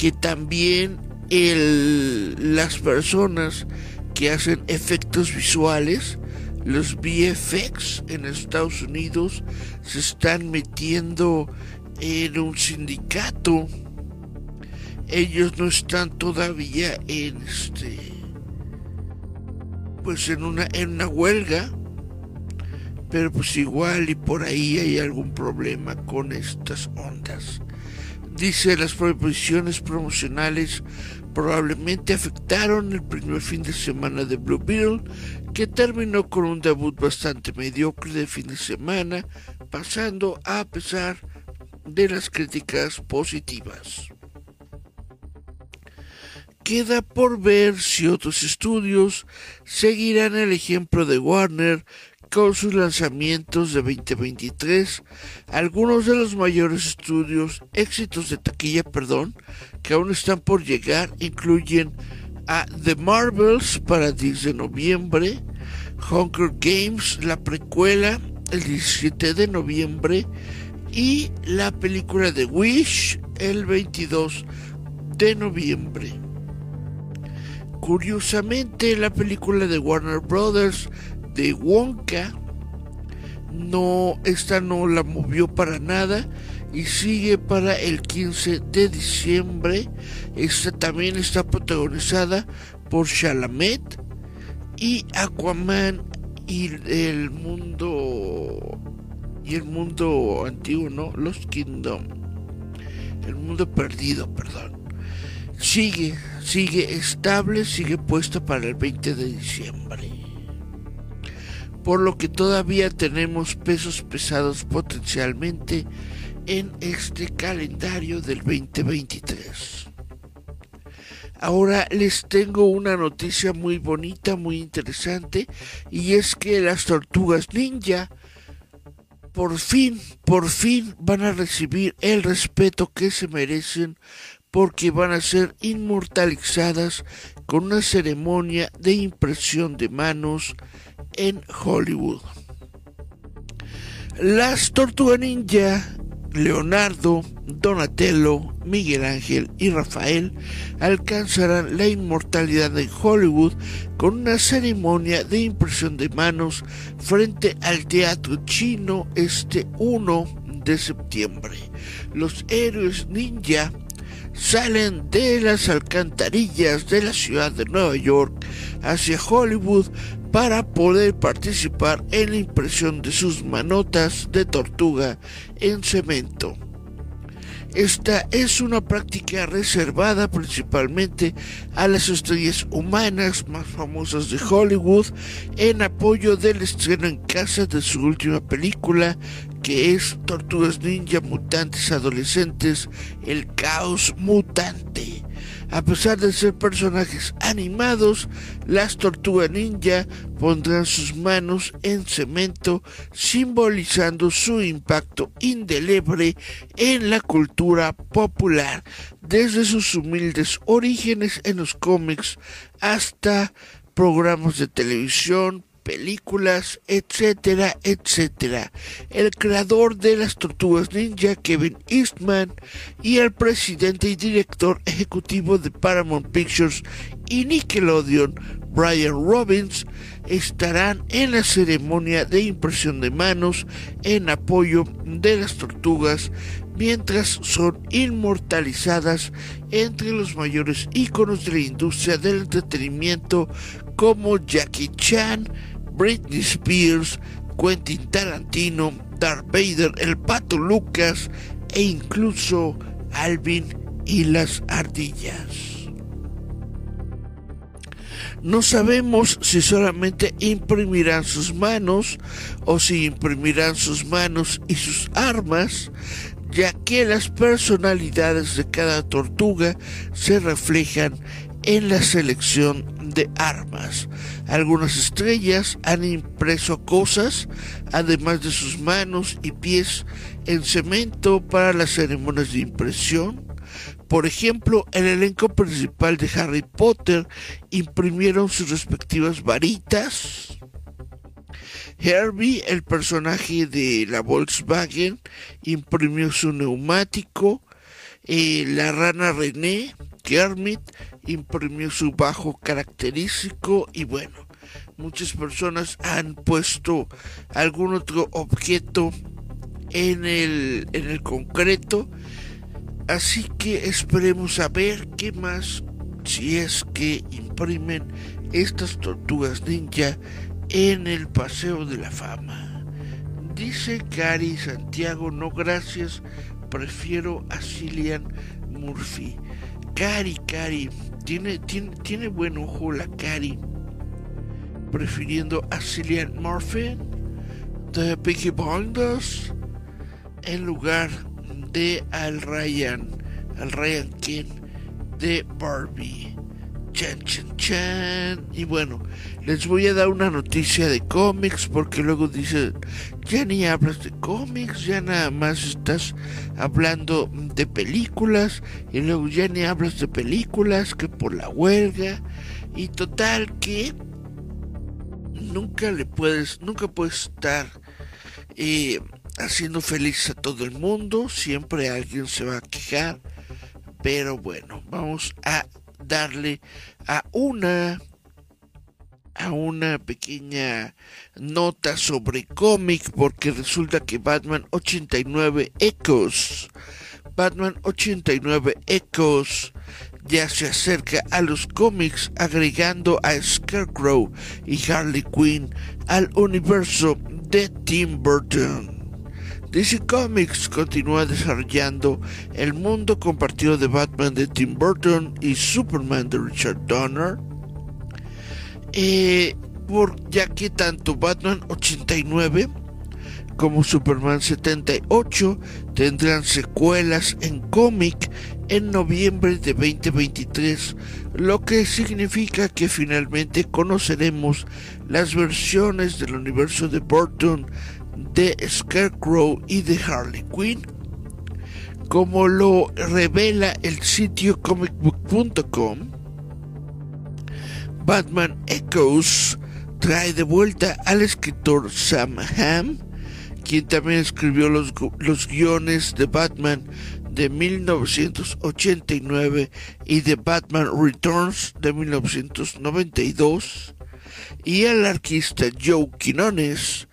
que también las personas que hacen efectos visuales, los VFX en Estados Unidos, se están metiendo en un sindicato. Ellos no están todavía en este pues en una en una huelga pero pues igual y por ahí hay algún problema con estas ondas Dice las prohibiciones promocionales probablemente afectaron el primer fin de semana de Blue Beetle, que terminó con un debut bastante mediocre de fin de semana, pasando a pesar de las críticas positivas. Queda por ver si otros estudios seguirán el ejemplo de Warner con sus lanzamientos de 2023, algunos de los mayores estudios, éxitos de taquilla, perdón, que aún están por llegar, incluyen a The Marvels para 10 de noviembre, Hunger Games, la precuela, el 17 de noviembre, y la película de Wish, el 22 de noviembre. Curiosamente, la película de Warner Brothers de Wonka. No, esta no la movió para nada y sigue para el 15 de diciembre. Esta también está protagonizada por Chalamet y Aquaman y el mundo y el mundo antiguo, ¿no? Los Kingdom. El mundo perdido, perdón. Sigue, sigue estable, sigue puesta para el 20 de diciembre por lo que todavía tenemos pesos pesados potencialmente en este calendario del 2023. Ahora les tengo una noticia muy bonita, muy interesante, y es que las tortugas ninja por fin, por fin van a recibir el respeto que se merecen porque van a ser inmortalizadas con una ceremonia de impresión de manos en Hollywood. Las Tortugas Ninja, Leonardo, Donatello, Miguel Ángel y Rafael alcanzarán la inmortalidad en Hollywood con una ceremonia de impresión de manos frente al Teatro Chino este 1 de septiembre. Los héroes ninja salen de las alcantarillas de la ciudad de Nueva York hacia Hollywood para poder participar en la impresión de sus manotas de tortuga en cemento. Esta es una práctica reservada principalmente a las estrellas humanas más famosas de Hollywood en apoyo del estreno en casa de su última película que es Tortugas Ninja Mutantes Adolescentes, el caos mutante. A pesar de ser personajes animados, las tortugas ninja pondrán sus manos en cemento simbolizando su impacto indeleble en la cultura popular, desde sus humildes orígenes en los cómics hasta programas de televisión, películas, etcétera, etcétera. El creador de las Tortugas Ninja, Kevin Eastman, y el presidente y director ejecutivo de Paramount Pictures y Nickelodeon, Brian Robbins, estarán en la ceremonia de impresión de manos en apoyo de las tortugas mientras son inmortalizadas entre los mayores íconos de la industria del entretenimiento como Jackie Chan, Britney Spears, Quentin Tarantino, Darth Vader, el Pato Lucas e incluso Alvin y las ardillas. No sabemos si solamente imprimirán sus manos o si imprimirán sus manos y sus armas, ya que las personalidades de cada tortuga se reflejan en la selección de armas. Algunas estrellas han impreso cosas, además de sus manos y pies, en cemento para las ceremonias de impresión. Por ejemplo, el elenco principal de Harry Potter imprimieron sus respectivas varitas. Herbie, el personaje de la Volkswagen, imprimió su neumático. Eh, la rana René, Kermit, imprimió su bajo característico y bueno, muchas personas han puesto algún otro objeto en el, en el concreto. Así que esperemos a ver qué más si es que imprimen estas tortugas ninja en el Paseo de la Fama. Dice Cari Santiago, no gracias, prefiero a Cillian Murphy. Cari, Cari, tiene, tiene, tiene buen ojo la Cari, prefiriendo a Cillian Murphy de Peaky Blinders en lugar de al Ryan, al Ryan King de Barbie. Chan, chan, chan. Y bueno, les voy a dar una noticia de cómics porque luego dicen, ya ni hablas de cómics, ya nada más estás hablando de películas y luego ya ni hablas de películas que por la huelga y total que nunca le puedes, nunca puedes estar eh, haciendo feliz a todo el mundo, siempre alguien se va a quejar, pero bueno, vamos a darle a una a una pequeña nota sobre cómic porque resulta que Batman 89 Echoes Batman 89 Echoes ya se acerca a los cómics agregando a Scarecrow y Harley Quinn al universo de Tim Burton. DC Comics continúa desarrollando el mundo compartido de Batman de Tim Burton y Superman de Richard Donner. Eh, por, ya que tanto Batman 89 como Superman 78 tendrán secuelas en cómic en noviembre de 2023, lo que significa que finalmente conoceremos las versiones del universo de Burton de Scarecrow y de Harley Quinn, como lo revela el sitio comicbook.com. Batman Echoes trae de vuelta al escritor Sam Hamm, quien también escribió los, los guiones de Batman de 1989 y de Batman Returns de 1992, y al arquista Joe Quinones,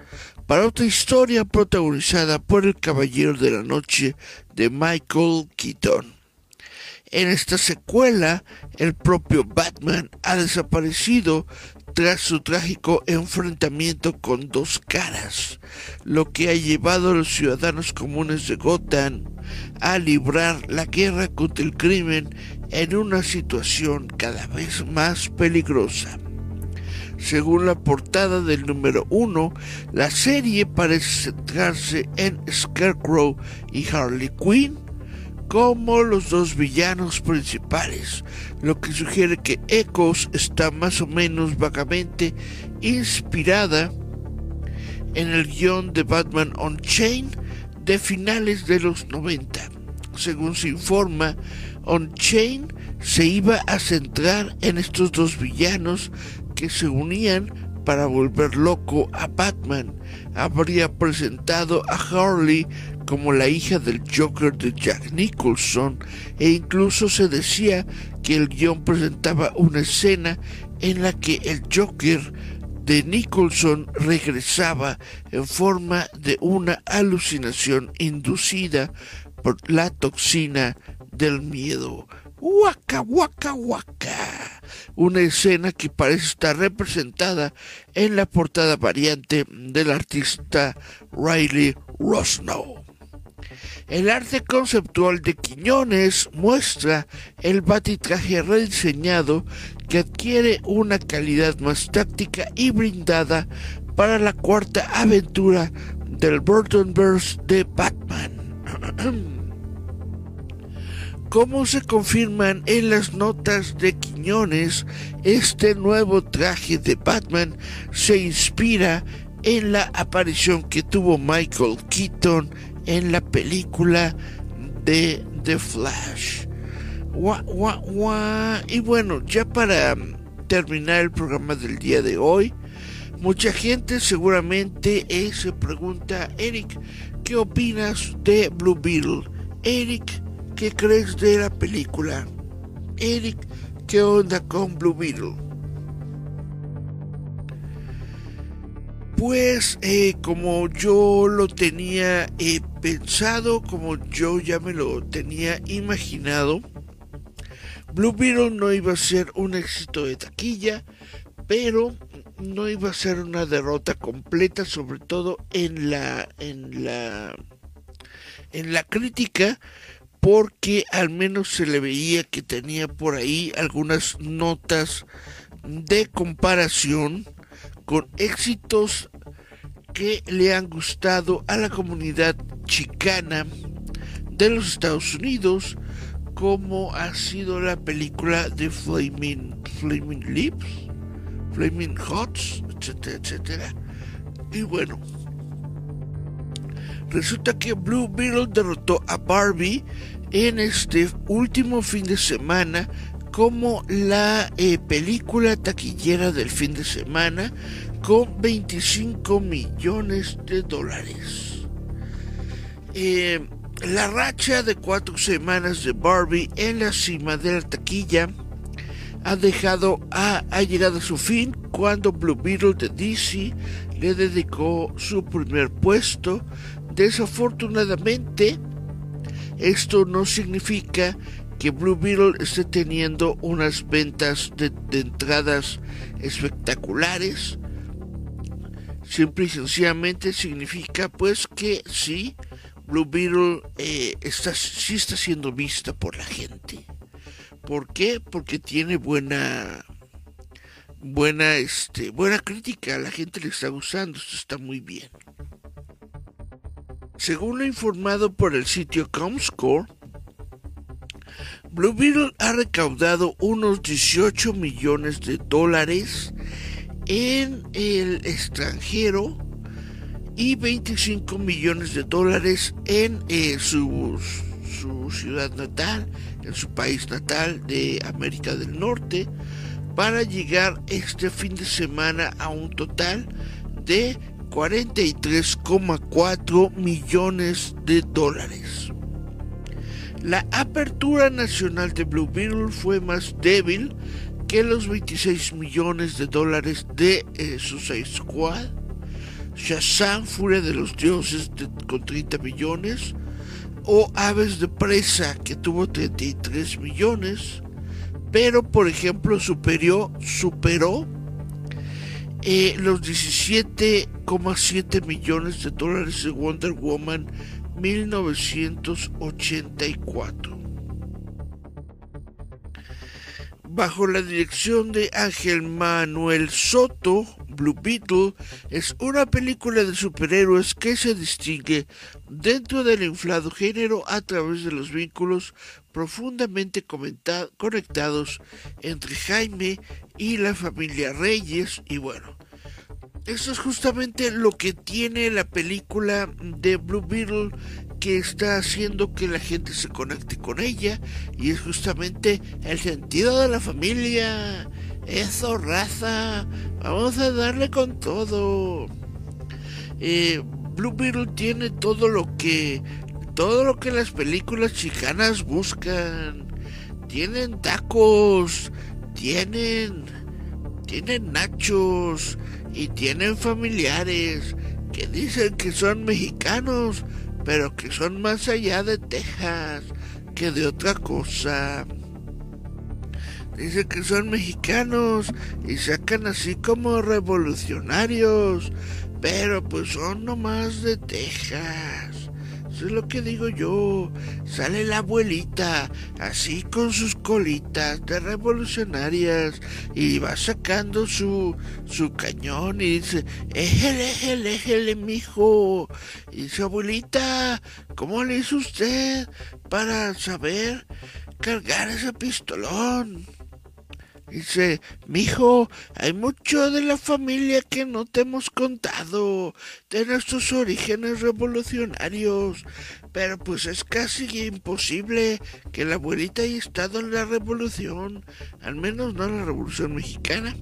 para otra historia protagonizada por el Caballero de la Noche de Michael Keaton. En esta secuela, el propio Batman ha desaparecido tras su trágico enfrentamiento con dos caras, lo que ha llevado a los ciudadanos comunes de Gotham a librar la guerra contra el crimen en una situación cada vez más peligrosa. Según la portada del número 1, la serie parece centrarse en Scarecrow y Harley Quinn como los dos villanos principales, lo que sugiere que Echoes está más o menos vagamente inspirada en el guion de Batman on Chain de finales de los 90. Según se informa, On Chain se iba a centrar en estos dos villanos que se unían para volver loco a Batman. Habría presentado a Harley como la hija del Joker de Jack Nicholson e incluso se decía que el guion presentaba una escena en la que el Joker de Nicholson regresaba en forma de una alucinación inducida por la toxina del miedo. Waka, waka, waka. Una escena que parece estar representada en la portada variante del artista Riley Rosnow. El arte conceptual de Quiñones muestra el batitraje rediseñado que adquiere una calidad más táctica y brindada para la cuarta aventura del Burtonverse de Batman. [clears throat] Como se confirman en las notas de Quiñones, este nuevo traje de Batman se inspira en la aparición que tuvo Michael Keaton en la película de The Flash. Y bueno, ya para terminar el programa del día de hoy, mucha gente seguramente eh, se pregunta, Eric, ¿qué opinas de Blue Beetle? Eric, ¿qué crees de la película? Eric, ¿qué onda con Blue Beetle? Pues eh, como yo lo tenía eh, pensado, como yo ya me lo tenía imaginado, Blue Beetle no iba a ser un éxito de taquilla, pero no iba a ser una derrota completa, sobre todo en la en la en la crítica, porque al menos se le veía que tenía por ahí algunas notas de comparación con éxitos que le han gustado a la comunidad chicana de los Estados Unidos, como ha sido la película de Flaming, Flaming Lips, Flaming Hots, etcétera, etcétera. Y bueno, resulta que Blue Beetle derrotó a Barbie en este último fin de semana como la eh, película taquillera del fin de semana con 25 millones de dólares. Eh, la racha de cuatro semanas de Barbie en la cima de la taquilla ha dejado a, ha llegado a su fin cuando Blue Beetle de DC le dedicó su primer puesto. Desafortunadamente, esto no significa que Blue Beetle esté teniendo unas ventas de, entradas espectaculares. Simple y sencillamente significa pues que sí, Blue Beetle eh, está, sí está siendo vista por la gente. ¿Por qué? Porque tiene buena buena este buena crítica, la gente le está gustando, esto está muy bien. Según lo informado por el sitio Comscore, Blue Beetle ha recaudado unos 18 millones de dólares en el extranjero y 25 millones de dólares en eh, su, su ciudad natal, en su país natal de América del Norte, para llegar este fin de semana a un total de 43,4 millones de dólares. La apertura nacional de Blue fue más débil que los 26 millones de dólares de eh, Suicide Squad, Shazam, Furia de los Dioses con 30 millones, o Aves de Presa, que tuvo 33 millones, pero por ejemplo superó, superó eh, los 17,7 millones de dólares de Wonder Woman 1984. Bajo la dirección de Ángel Manuel Soto, Blue Beetle es una película de superhéroes que se distingue dentro del inflado género a través de los vínculos profundamente conectados entre Jaime y la familia Reyes y bueno, eso es justamente lo que tiene la película de Blue Beetle que está haciendo que la gente se conecte con ella y es justamente el sentido de la familia. Eso, raza, vamos a darle con todo. Eh, Blue Beetle tiene todo lo que todo lo que las películas chicanas buscan. Tienen tacos, tienen tienen nachos y tienen familiares que dicen que son mexicanos, pero que son más allá de Texas que de otra cosa. Dicen que son mexicanos y sacan así como revolucionarios, pero pues son nomás de Texas. Eso es lo que digo yo. Sale la abuelita, así con sus colitas de revolucionarias, y va sacando su, su cañón y dice, éjele, éjele, éjele, mijo. Y dice, abuelita, ¿cómo le hizo usted para saber cargar ese pistolón? Dice, mijo, hay mucho de la familia que no te hemos contado, de nuestros orígenes revolucionarios, pero pues es casi imposible que la abuelita haya estado en la revolución, al menos no en la revolución mexicana.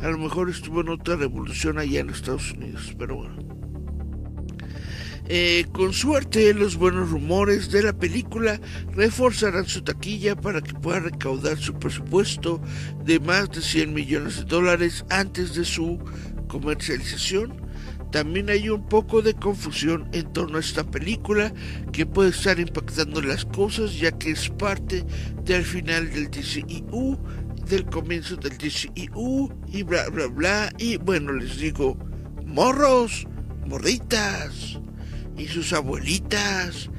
A lo mejor estuvo en otra revolución allá en Estados Unidos, pero bueno. Eh, con suerte, los buenos rumores de la película reforzarán su taquilla para que pueda recaudar su presupuesto de más de 100 millones de dólares antes de su comercialización. También hay un poco de confusión en torno a esta película que puede estar impactando las cosas ya que es parte del final del DCEU, del comienzo del DCEU y bla bla bla. Y bueno, les digo, morros, morritas y sus abuelitas.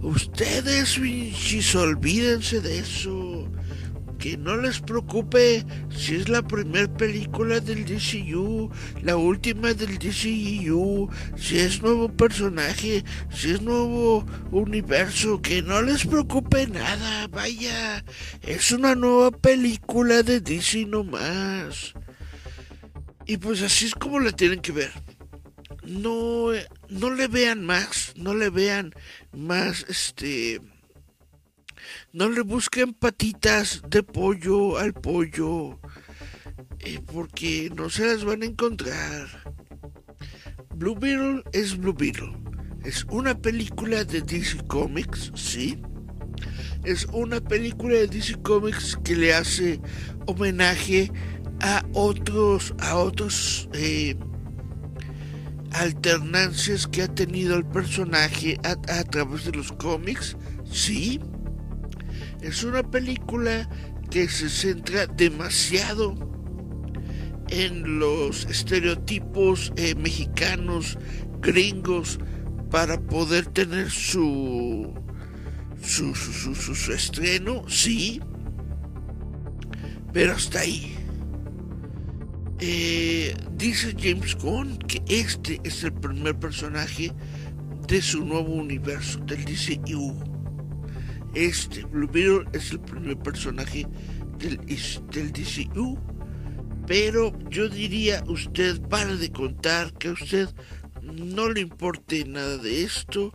Ustedes, Winchis, olvídense de eso. Que no les preocupe si es la primera película del DCU, la última del DCU, si es nuevo personaje, si es nuevo universo, que no les preocupe nada, vaya, es una nueva película de DC nomás. Y pues así es como la tienen que ver no, no le vean más, no le vean más, este, no le busquen patitas de pollo al pollo, eh, porque no se las van a encontrar. Blue Beetle es Blue Beetle. Es una película de DC Comics, sí. Es una película de DC Comics que le hace homenaje a otros, a otros eh, alternancias que ha tenido el personaje a, través de los cómics, sí. Es una película que se centra demasiado en los estereotipos eh, mexicanos, gringos, para poder tener su su, su, su, su estreno, sí. Pero hasta ahí. Eh, dice James Gunn que este es el primer personaje de su nuevo universo, del DCU. Este, Blue Beetle, es el primer personaje del, del DCU. Pero yo diría, usted para de contar que a usted no le importe nada de esto,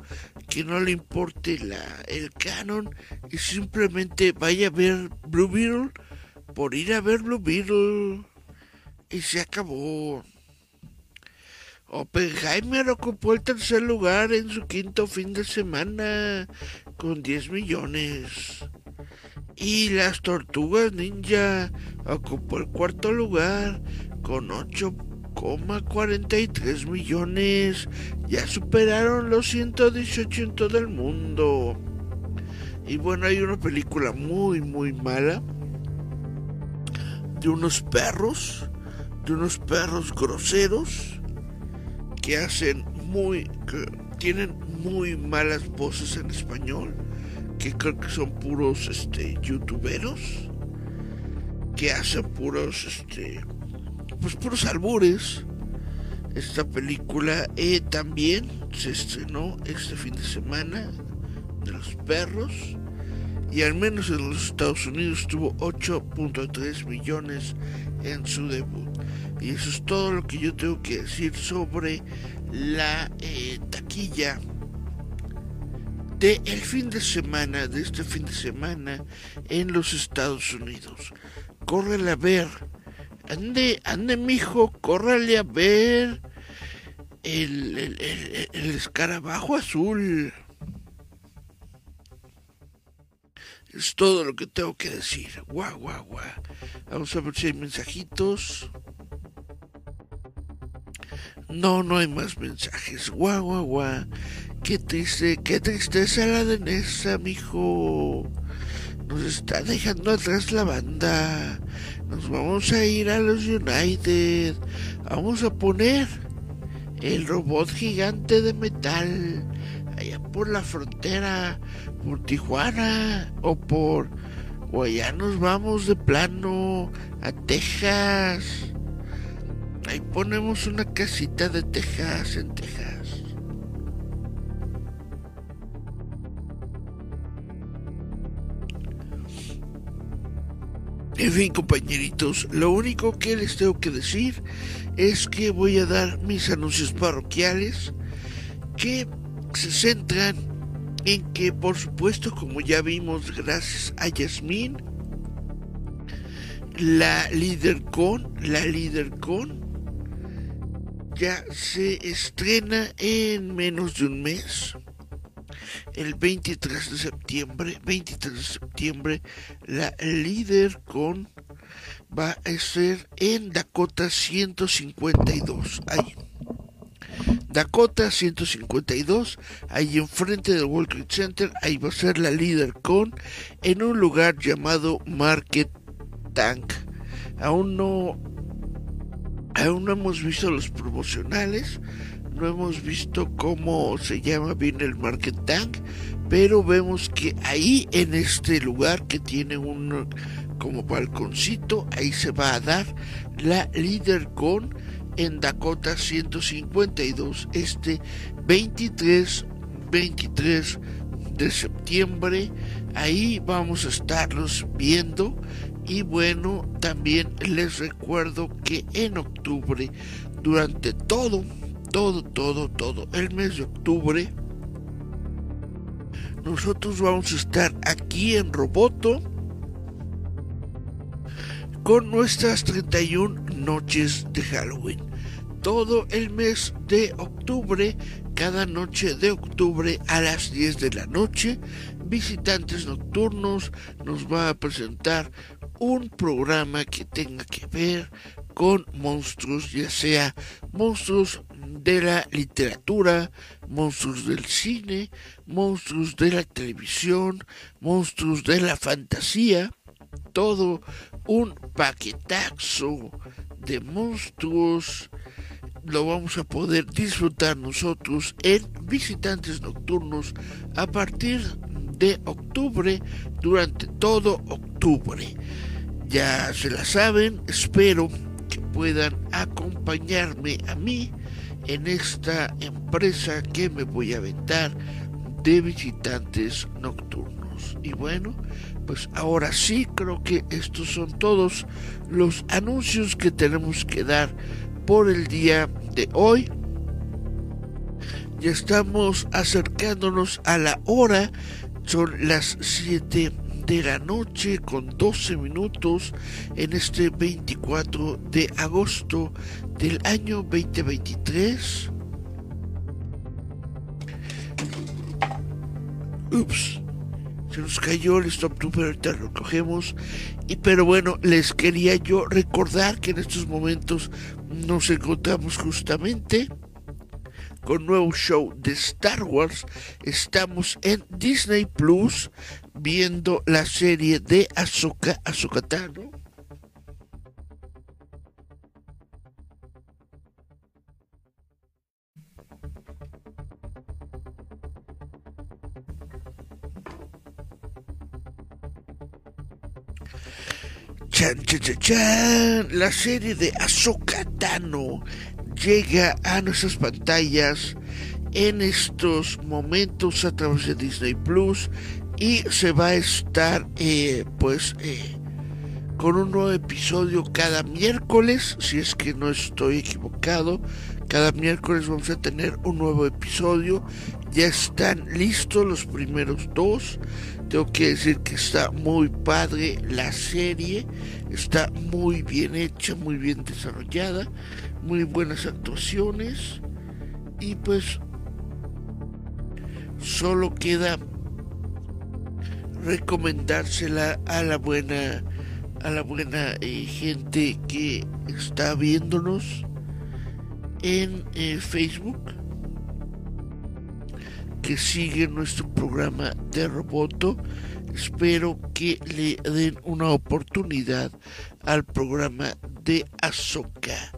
que no le importe la, el canon y simplemente vaya a ver Blue Beetle por ir a ver Blue Beetle y se acabó. Oppenheimer ocupó el tercer lugar en su quinto fin de semana con 10 millones. Y las tortugas ninja ocupó el cuarto lugar con 8 1.43 millones. Ya superaron los 118 en todo el mundo. Y bueno, hay una película muy, muy mala. De unos perros. De unos perros groseros. Que hacen muy... Que tienen muy malas voces en español. Que creo que son puros este, youtuberos. Que hacen puros... Este, pues puros albures. Esta película eh, también se estrenó este fin de semana de los perros y al menos en los Estados Unidos tuvo 8.3 millones en su debut. Y eso es todo lo que yo tengo que decir sobre la eh, taquilla de fin de semana, de este fin de semana en los Estados Unidos. Corre a ver Ande, ande, mijo, córrale a ver el, el, escarabajo azul. Es todo lo que tengo que decir. Guau, guau, guau. Vamos a ver si hay mensajitos. No, no hay más mensajes. Guau, guau, guau. Qué triste, qué tristeza la de Nessa, mijo. Nos está dejando atrás la banda. Nos vamos a ir a los United. Vamos a poner el robot gigante de metal allá por la frontera, por Tijuana o por... O allá nos vamos de plano a Texas. Ahí ponemos una casita de Texas en Texas. En fin, compañeritos, lo único que les tengo que decir es que voy a dar mis anuncios parroquiales que se centran en que, por supuesto, como ya vimos, gracias a Yasmín, la líder con, la líder con, ya se estrena en menos de un mes el 23 de septiembre, 23 de septiembre, la líder con va a ser en Dakota 152. Ahí. Dakota 152, ahí enfrente del World Center, ahí va a ser la líder con en un lugar llamado Market Tank. Aún no aún no hemos visto los promocionales, no hemos visto cómo se llama bien el Market Tank, pero vemos que ahí en este lugar que tiene un como balconcito, ahí se va a dar la líder con en Dakota 152 este 23 23 de septiembre. Ahí vamos a estarlos viendo y bueno también les recuerdo que en octubre durante todo todo, todo, todo el mes de octubre, nosotros vamos a estar aquí en Roboto con nuestras 31 noches de Halloween. Todo el mes de octubre, cada noche de octubre a las 10 de la noche, Visitantes Nocturnos nos va a presentar un programa que tenga que ver con monstruos, ya sea monstruos de la literatura, monstruos del cine, monstruos de la televisión, monstruos de la fantasía, todo un paquetazo de monstruos lo vamos a poder disfrutar nosotros en visitantes nocturnos a partir de octubre durante todo octubre. Ya se la saben, espero que puedan acompañarme a mí en esta empresa que me voy a aventar de visitantes nocturnos. Y bueno, pues ahora sí creo que estos son todos los anuncios que tenemos que dar por el día de hoy. Ya estamos acercándonos a la hora, son las 7 de la noche con 12 minutos en este 24 de agosto del año 2023. Ups, se nos cayó el stop pero ahorita lo cogemos. Y pero bueno, les quería yo recordar que en estos momentos nos encontramos justamente con nuevo show de Star Wars. Estamos en Disney Plus viendo la serie de Ahsoka, Ahsoka Tano. Chan, chan, chan, chan. La serie de Tano llega a nuestras pantallas en estos momentos a través de Disney Plus y se va a estar eh, pues eh, con un nuevo episodio cada miércoles si es que no estoy equivocado. Cada miércoles vamos a tener un nuevo episodio. Ya están listos los primeros dos. Tengo que decir que está muy padre la serie. Está muy bien hecha muy bien desarrollada muy buenas actuaciones. Y pues solo queda recomendársela a la buena a la buena eh, gente que está viéndonos en eh, Facebook que sigue nuestro programa de Roboto espero que le den una oportunidad al programa de Azoka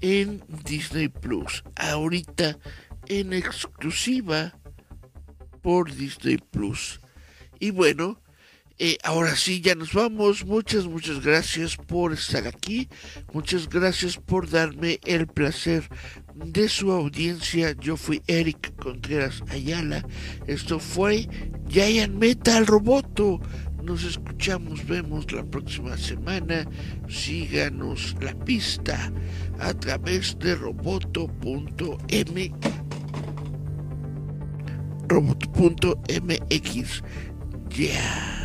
en Disney Plus. Ahorita en exclusiva por Disney Plus. Y bueno, eh, ahora sí, ya nos vamos. Muchas, muchas gracias por estar aquí. Muchas gracias por darme el placer de su audiencia. Yo fui Eric Contreras Ayala. Esto fue Giant Metal Roboto. Nos escuchamos, vemos la próxima semana. Síganos la pista a través de roboto.m roboto.mx. Yeah.